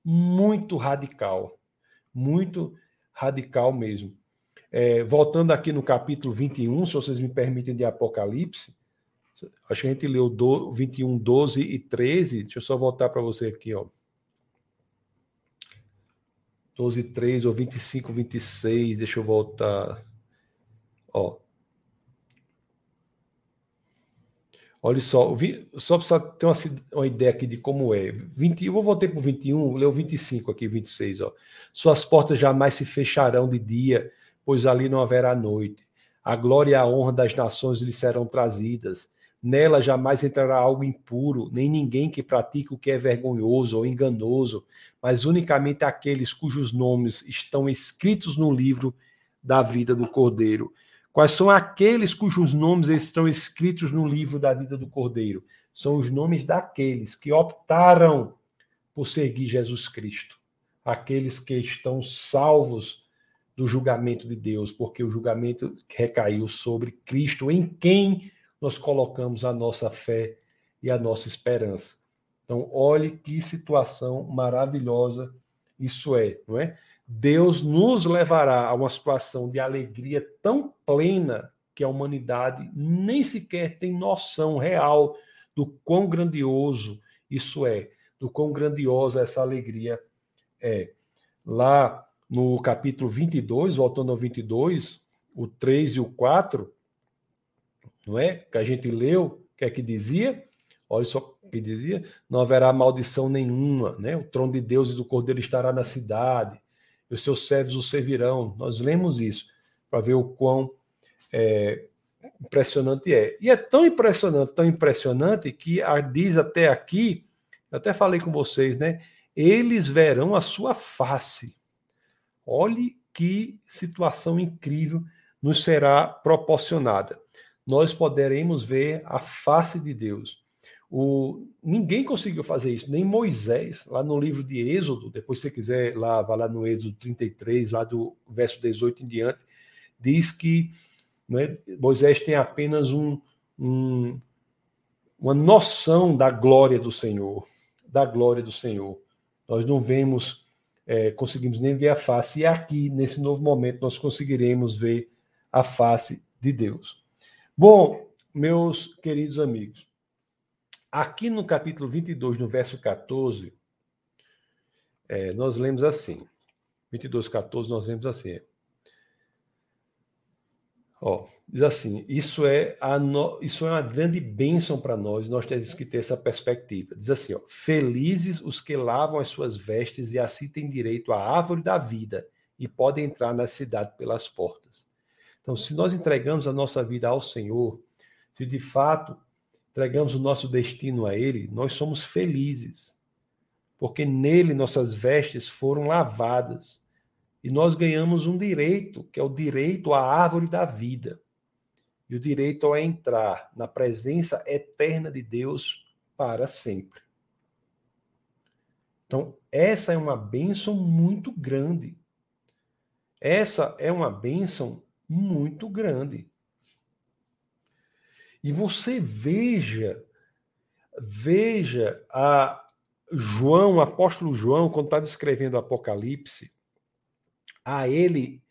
muito radical, muito radical mesmo. É, voltando aqui no capítulo 21, se vocês me permitem, de Apocalipse, acho que a gente leu do, 21, 12 e 13. Deixa eu só voltar para você aqui, ó. 12, 13 ou 25, 26. Deixa eu voltar. Ó. Olha só, só para ter uma, uma, ideia aqui de como é. 20, eu vou voltar para o 21, leu 25 aqui, 26. Ó. Suas portas jamais se fecharão de dia, pois ali não haverá noite. A glória e a honra das nações lhe serão trazidas. Nela jamais entrará algo impuro, nem ninguém que pratique o que é vergonhoso ou enganoso, mas unicamente aqueles cujos nomes estão escritos no livro da vida do Cordeiro. Quais são aqueles cujos nomes estão escritos no livro da vida do Cordeiro? São os nomes daqueles que optaram por seguir Jesus Cristo, aqueles que estão salvos do julgamento de Deus, porque o julgamento recaiu sobre Cristo, em quem nós colocamos a nossa fé e a nossa esperança. Então, olhe que situação maravilhosa isso é, não é? Deus nos levará a uma situação de alegria tão plena que a humanidade nem sequer tem noção real do quão grandioso isso é, do quão grandiosa essa alegria é. Lá no capítulo 22, voltando ao 22, o 3 e o 4, não é? Que a gente leu, que é que dizia? Olha só que dizia: não haverá maldição nenhuma, né? O trono de Deus e do Cordeiro estará na cidade e os seus servos o servirão. Nós lemos isso para ver o quão é, impressionante é. E é tão impressionante, tão impressionante, que a, diz até aqui, eu até falei com vocês, né? Eles verão a sua face. Olhe que situação incrível nos será proporcionada. Nós poderemos ver a face de Deus. O, ninguém conseguiu fazer isso, nem Moisés, lá no livro de Êxodo, depois se você quiser lá, vá lá no Êxodo 33, lá do verso 18 em diante, diz que né, Moisés tem apenas um, um, uma noção da glória do Senhor, da glória do Senhor. Nós não vemos, é, conseguimos nem ver a face, e aqui, nesse novo momento, nós conseguiremos ver a face de Deus. Bom, meus queridos amigos, Aqui no capítulo 22, no verso 14, é, nós lemos assim. 22, 14, nós lemos assim. Ó, diz assim: isso é, no, isso é uma grande bênção para nós, nós temos que ter essa perspectiva. Diz assim: ó, felizes os que lavam as suas vestes e assim têm direito à árvore da vida e podem entrar na cidade pelas portas. Então, se nós entregamos a nossa vida ao Senhor, se de fato entregamos o nosso destino a Ele, nós somos felizes, porque nele nossas vestes foram lavadas e nós ganhamos um direito, que é o direito à árvore da vida e o direito a entrar na presença eterna de Deus para sempre. Então, essa é uma bênção muito grande. Essa é uma bênção muito grande. E você veja, veja a João, o apóstolo João, quando estava escrevendo Apocalipse, a ele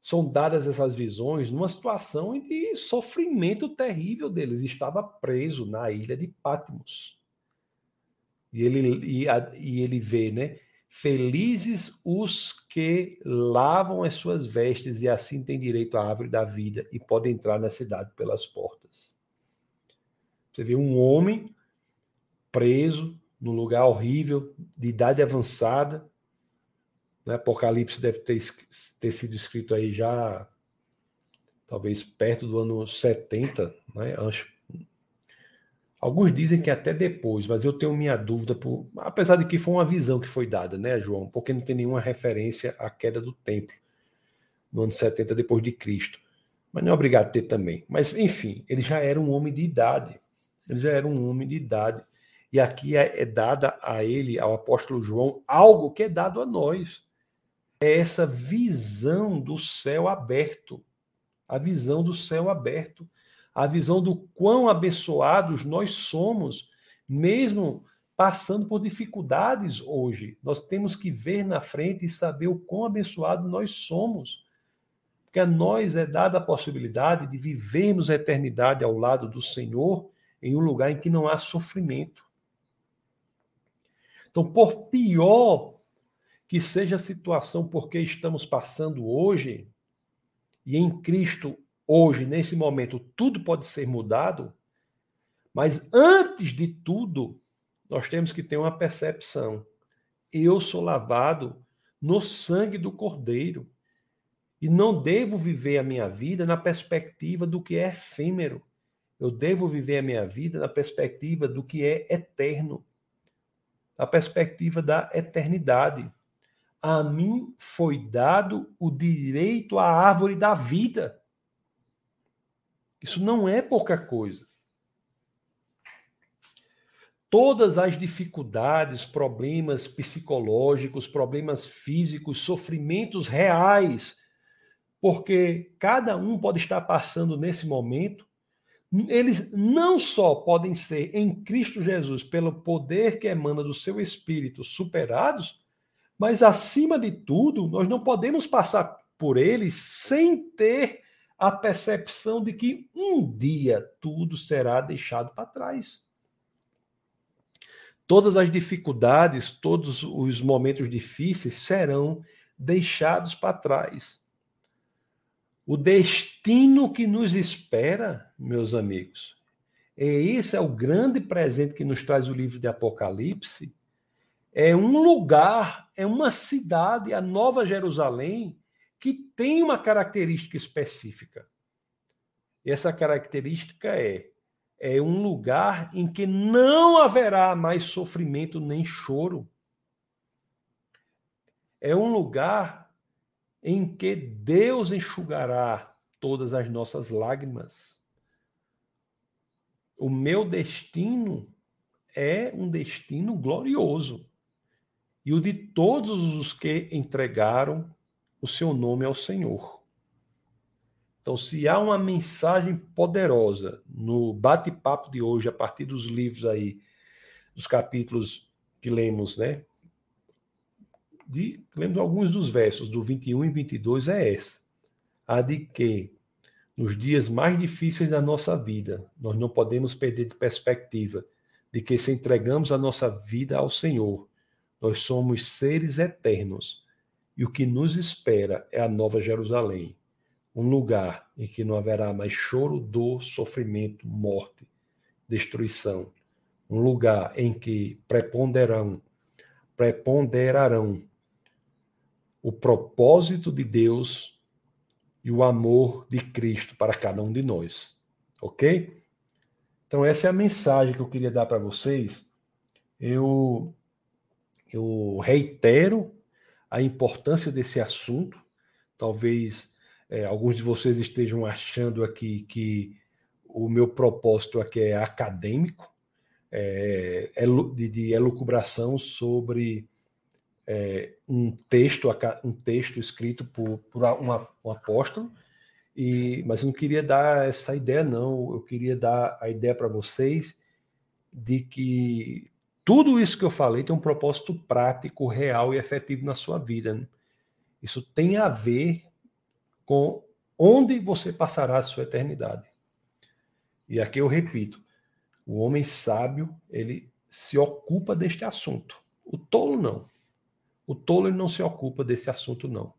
são dadas essas visões numa situação de sofrimento terrível dele. Ele estava preso na ilha de Patmos. E ele, e, a, e ele vê, né? Felizes os que lavam as suas vestes e assim têm direito à árvore da vida e podem entrar na cidade pelas portas. Você vê um homem preso num lugar horrível, de idade avançada. Né? Apocalipse deve ter, ter sido escrito aí já, talvez perto do ano 70, né? Alguns dizem que até depois, mas eu tenho minha dúvida, por, apesar de que foi uma visão que foi dada, né, João? Porque não tem nenhuma referência à queda do templo no ano 70 depois de Cristo. Mas não é obrigado a ter também. Mas, enfim, ele já era um homem de idade. Ele já era um homem de idade. E aqui é, é dada a ele, ao apóstolo João, algo que é dado a nós. É essa visão do céu aberto. A visão do céu aberto a visão do quão abençoados nós somos, mesmo passando por dificuldades hoje. Nós temos que ver na frente e saber o quão abençoado nós somos. Porque a nós é dada a possibilidade de vivermos a eternidade ao lado do Senhor em um lugar em que não há sofrimento. Então, por pior que seja a situação porque estamos passando hoje, e em Cristo hoje, nesse momento, tudo pode ser mudado, mas antes de tudo, nós temos que ter uma percepção. Eu sou lavado no sangue do Cordeiro e não devo viver a minha vida na perspectiva do que é efêmero. Eu devo viver a minha vida na perspectiva do que é eterno, na perspectiva da eternidade. A mim foi dado o direito à árvore da vida. Isso não é pouca coisa. Todas as dificuldades, problemas psicológicos, problemas físicos, sofrimentos reais, porque cada um pode estar passando nesse momento, eles não só podem ser em Cristo Jesus, pelo poder que emana do seu espírito, superados, mas acima de tudo, nós não podemos passar por eles sem ter a percepção de que um dia tudo será deixado para trás. Todas as dificuldades, todos os momentos difíceis serão deixados para trás. O destino que nos espera, meus amigos, é esse é o grande presente que nos traz o livro de Apocalipse. É um lugar, é uma cidade, a Nova Jerusalém, que tem uma característica específica. E essa característica é é um lugar em que não haverá mais sofrimento nem choro. É um lugar em que Deus enxugará todas as nossas lágrimas. O meu destino é um destino glorioso. E o de todos os que entregaram o seu nome ao Senhor. Então, se há uma mensagem poderosa no bate-papo de hoje, a partir dos livros aí, dos capítulos que lemos, né? De, lemos alguns dos versos, do 21 e 22, é essa. A de que, nos dias mais difíceis da nossa vida, nós não podemos perder de perspectiva de que, se entregamos a nossa vida ao Senhor, nós somos seres eternos e o que nos espera é a Nova Jerusalém, um lugar em que não haverá mais choro, dor, sofrimento, morte, destruição. Um lugar em que preponderarão o propósito de Deus e o amor de Cristo para cada um de nós. Ok? Então, essa é a mensagem que eu queria dar para vocês. Eu, eu reitero a importância desse assunto. Talvez é, alguns de vocês estejam achando aqui que o meu propósito aqui é acadêmico, é, é de, de elucubração sobre é, um texto um texto escrito por, por uma, um apóstolo, e, mas eu não queria dar essa ideia, não. Eu queria dar a ideia para vocês de que tudo isso que eu falei tem um propósito prático, real e efetivo na sua vida. Né? Isso tem a ver com onde você passará a sua eternidade. E aqui eu repito, o homem sábio, ele se ocupa deste assunto. O tolo não. O tolo não se ocupa desse assunto não.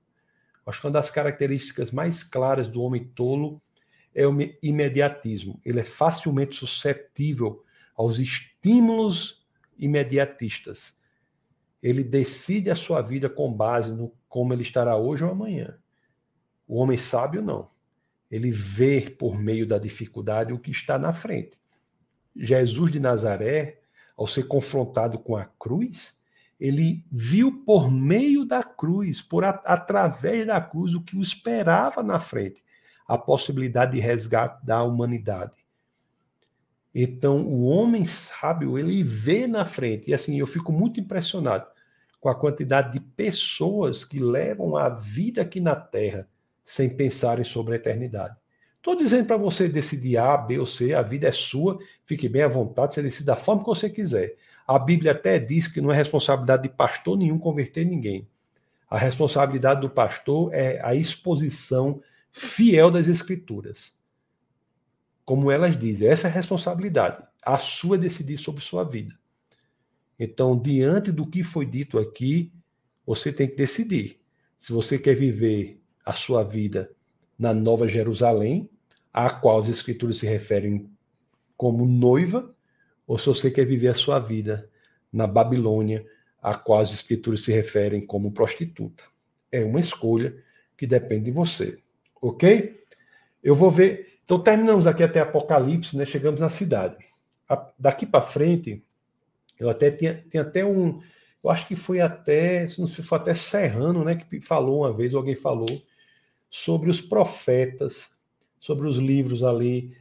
Acho que uma das características mais claras do homem tolo é o imediatismo. Ele é facilmente susceptível aos estímulos imediatistas. Ele decide a sua vida com base no como ele estará hoje ou amanhã. O homem sábio não. Ele vê por meio da dificuldade o que está na frente. Jesus de Nazaré, ao ser confrontado com a cruz, ele viu por meio da cruz, por através da cruz, o que o esperava na frente, a possibilidade de resgate da humanidade. Então, o homem sábio, ele vê na frente, e assim, eu fico muito impressionado com a quantidade de pessoas que levam a vida aqui na Terra sem pensarem sobre a eternidade. Estou dizendo para você decidir A, B ou C, a vida é sua, fique bem à vontade, você decide da forma que você quiser. A Bíblia até diz que não é responsabilidade de pastor nenhum converter ninguém. A responsabilidade do pastor é a exposição fiel das Escrituras. Como elas dizem, essa é a responsabilidade. A sua é decidir sobre sua vida. Então, diante do que foi dito aqui, você tem que decidir se você quer viver a sua vida na Nova Jerusalém, a qual as Escrituras se referem como noiva, ou se você quer viver a sua vida na Babilônia, a qual as Escrituras se referem como prostituta. É uma escolha que depende de você. Ok? Eu vou ver. Então, terminamos aqui até Apocalipse, né? chegamos na cidade. Daqui para frente, eu até tinha, tinha até um. Eu acho que foi até, se não foi até Serrano, né, que falou uma vez, alguém falou, sobre os profetas, sobre os livros ali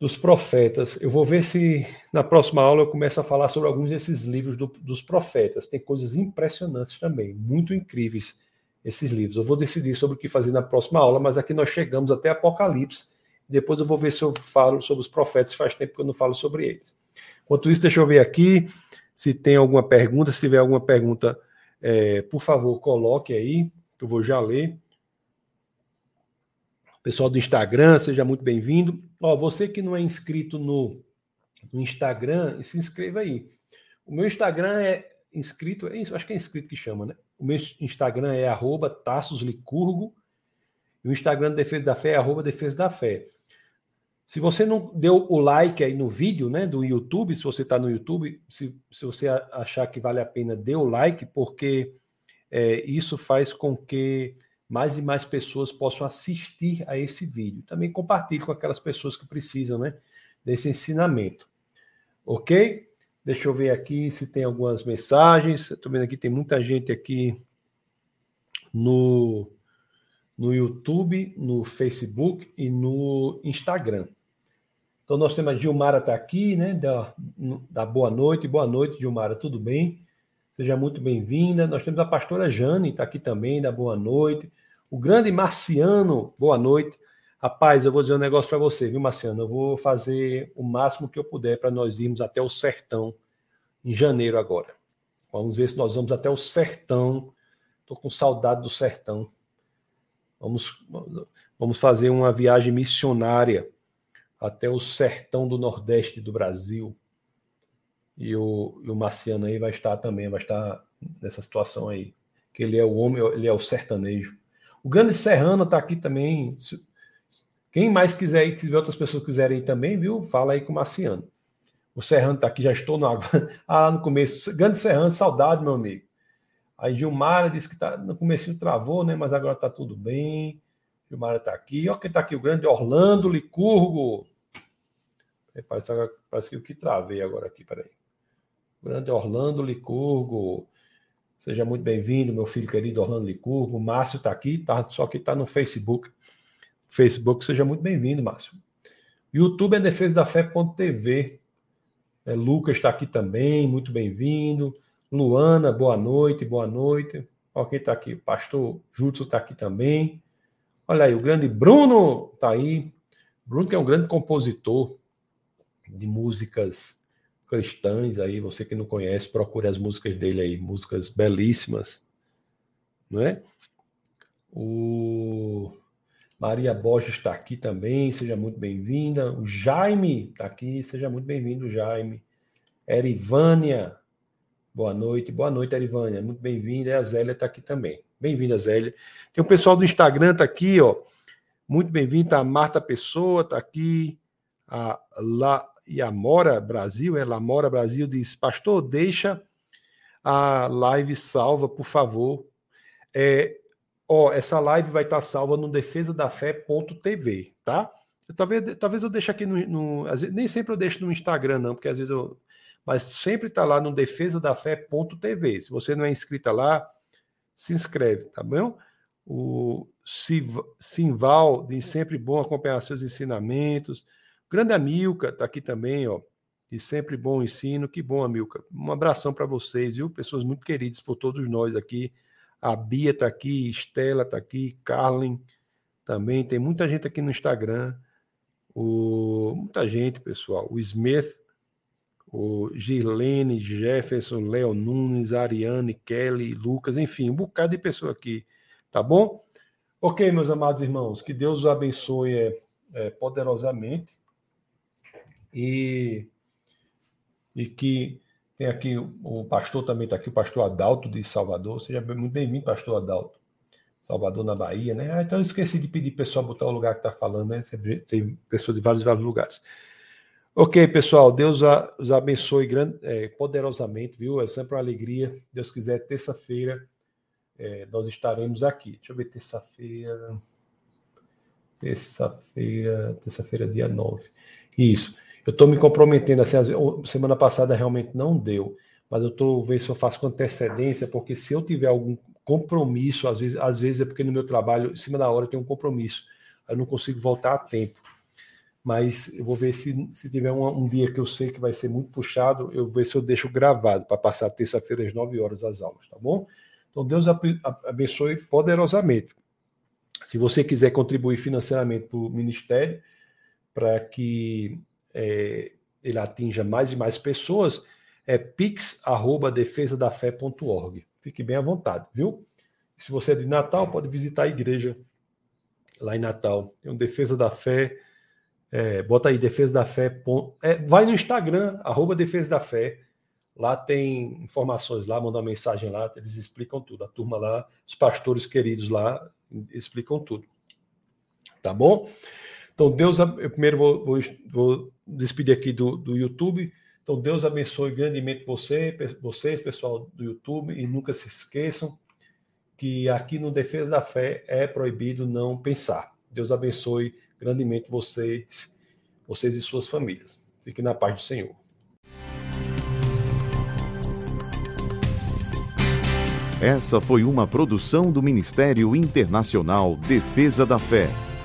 dos profetas. Eu vou ver se na próxima aula eu começo a falar sobre alguns desses livros do, dos profetas. Tem coisas impressionantes também, muito incríveis esses livros. Eu vou decidir sobre o que fazer na próxima aula, mas aqui nós chegamos até Apocalipse. Depois eu vou ver se eu falo sobre os profetas, faz tempo que eu não falo sobre eles. Enquanto isso, deixa eu ver aqui se tem alguma pergunta. Se tiver alguma pergunta, é, por favor, coloque aí, que eu vou já ler. Pessoal do Instagram, seja muito bem-vindo. Ó, você que não é inscrito no, no Instagram, se inscreva aí. O meu Instagram é inscrito, é isso, acho que é inscrito que chama, né? O meu Instagram é arroba Licurgo, e o Instagram do Defesa da Fé é Defesa da Fé. Se você não deu o like aí no vídeo, né, do YouTube, se você está no YouTube, se, se você achar que vale a pena, dê o like, porque é, isso faz com que mais e mais pessoas possam assistir a esse vídeo. Também compartilhe com aquelas pessoas que precisam, né, desse ensinamento. Ok? Deixa eu ver aqui se tem algumas mensagens. Estou vendo aqui, tem muita gente aqui no, no YouTube, no Facebook e no Instagram. Então nós temos a Gilmara está aqui, né? Da, da boa noite, boa noite, Gilmara, tudo bem? Seja muito bem-vinda. Nós temos a pastora Jane, está aqui também, da boa noite. O grande Marciano, boa noite. Rapaz, eu vou dizer um negócio para você, viu, Marciano? Eu vou fazer o máximo que eu puder para nós irmos até o sertão em janeiro agora. Vamos ver se nós vamos até o sertão. Estou com saudade do sertão. Vamos, vamos fazer uma viagem missionária até o sertão do Nordeste do Brasil. E o, e o Marciano aí vai estar também, vai estar nessa situação aí. Que ele é o homem, ele é o sertanejo. O Grande Serrano está aqui também. Quem mais quiser ir, se outras pessoas quiserem ir também, viu? Fala aí com o Marciano. O Serrano está aqui, já estou no água. ah, no começo. Grande Serrano, saudade, meu amigo. Aí Gilmara disse que tá, no começo travou, né? Mas agora está tudo bem. Gilmara está aqui. Olha quem está aqui, o grande Orlando Licurgo. Parece, parece que o que travei agora aqui, peraí. Grande Orlando Licurgo. Seja muito bem-vindo, meu filho querido Orlando Licurgo. O Márcio está aqui, tá, só que está no Facebook. Facebook, seja muito bem-vindo, Márcio. YouTube é defesa da fé.tv. É, Lucas está aqui também, muito bem-vindo. Luana, boa noite, boa noite. Olha quem está aqui, pastor Júlio está aqui também. Olha aí, o grande Bruno está aí. Bruno que é um grande compositor, de músicas cristãs aí, você que não conhece, procure as músicas dele aí, músicas belíssimas, não é? O Maria Borges está aqui também, seja muito bem-vinda. O Jaime está aqui, seja muito bem-vindo, Jaime. Erivânia, boa noite, boa noite, Erivânia, muito bem-vinda. E a Zélia está aqui também. Bem-vinda, Zélia. Tem o pessoal do Instagram, está aqui, ó. Muito bem-vinda, a Marta Pessoa está aqui, a La e Amora Brasil, ela Amora Brasil diz: Pastor, deixa a live salva, por favor. É, ó, essa live vai estar salva no defesadafé.tv, tá? Talvez, talvez eu deixe aqui no, no vezes, nem sempre eu deixo no Instagram, não, porque às vezes eu. Mas sempre está lá no defesadafé.tv. Se você não é inscrita lá, se inscreve, tá bom? O Simval diz sempre bom acompanhar seus ensinamentos. Grande Amilca está aqui também, ó. E sempre bom ensino. Que bom, Amilca. Um abração para vocês, viu? Pessoas muito queridas por todos nós aqui. A Bia está aqui, Estela está aqui, Carlin também. Tem muita gente aqui no Instagram. O, muita gente, pessoal. O Smith, o Girlene, Jefferson, Léo Nunes, Ariane, Kelly, Lucas, enfim, um bocado de pessoa aqui, tá bom? Ok, meus amados irmãos, que Deus os abençoe é, é, poderosamente e, e que tem aqui o pastor também está aqui, o pastor Adalto de Salvador. Seja muito bem-vindo, pastor Adalto. Salvador, na Bahia, né? Ah, então eu esqueci de pedir pessoal botar o lugar que está falando, né? Tem pessoas de vários, vários lugares. Ok, pessoal, Deus os abençoe grande, é, poderosamente, viu? É sempre uma alegria. Deus quiser, terça-feira é, nós estaremos aqui. Deixa eu ver, terça-feira. Terça-feira, terça-feira, dia 9. Isso. Eu estou me comprometendo assim, semana passada realmente não deu, mas eu estou vendo se eu faço com antecedência, porque se eu tiver algum compromisso, às vezes, às vezes é porque no meu trabalho, em cima da hora, eu tenho um compromisso, eu não consigo voltar a tempo. Mas eu vou ver se, se tiver um, um dia que eu sei que vai ser muito puxado, eu vou ver se eu deixo gravado para passar terça-feira às 9 horas as aulas, tá bom? Então Deus abençoe poderosamente. Se você quiser contribuir financeiramente para o ministério, para que é, ele atinja mais e mais pessoas, é pix@defesadafé.org. Fique bem à vontade, viu? Se você é de Natal, pode visitar a igreja lá em Natal. Tem um Defesa da Fé. É, bota aí Defesa da Fé. É, vai no Instagram, arroba Defesa da Fé. Lá tem informações lá, manda uma mensagem lá, eles explicam tudo. A turma lá, os pastores queridos lá, explicam tudo. Tá bom? Então, Deus, eu primeiro vou, vou, vou despedir aqui do, do YouTube. Então, Deus abençoe grandemente você, vocês, pessoal do YouTube, e nunca se esqueçam que aqui no Defesa da Fé é proibido não pensar. Deus abençoe grandemente vocês, vocês e suas famílias. Fiquem na paz do Senhor. Essa foi uma produção do Ministério Internacional Defesa da Fé,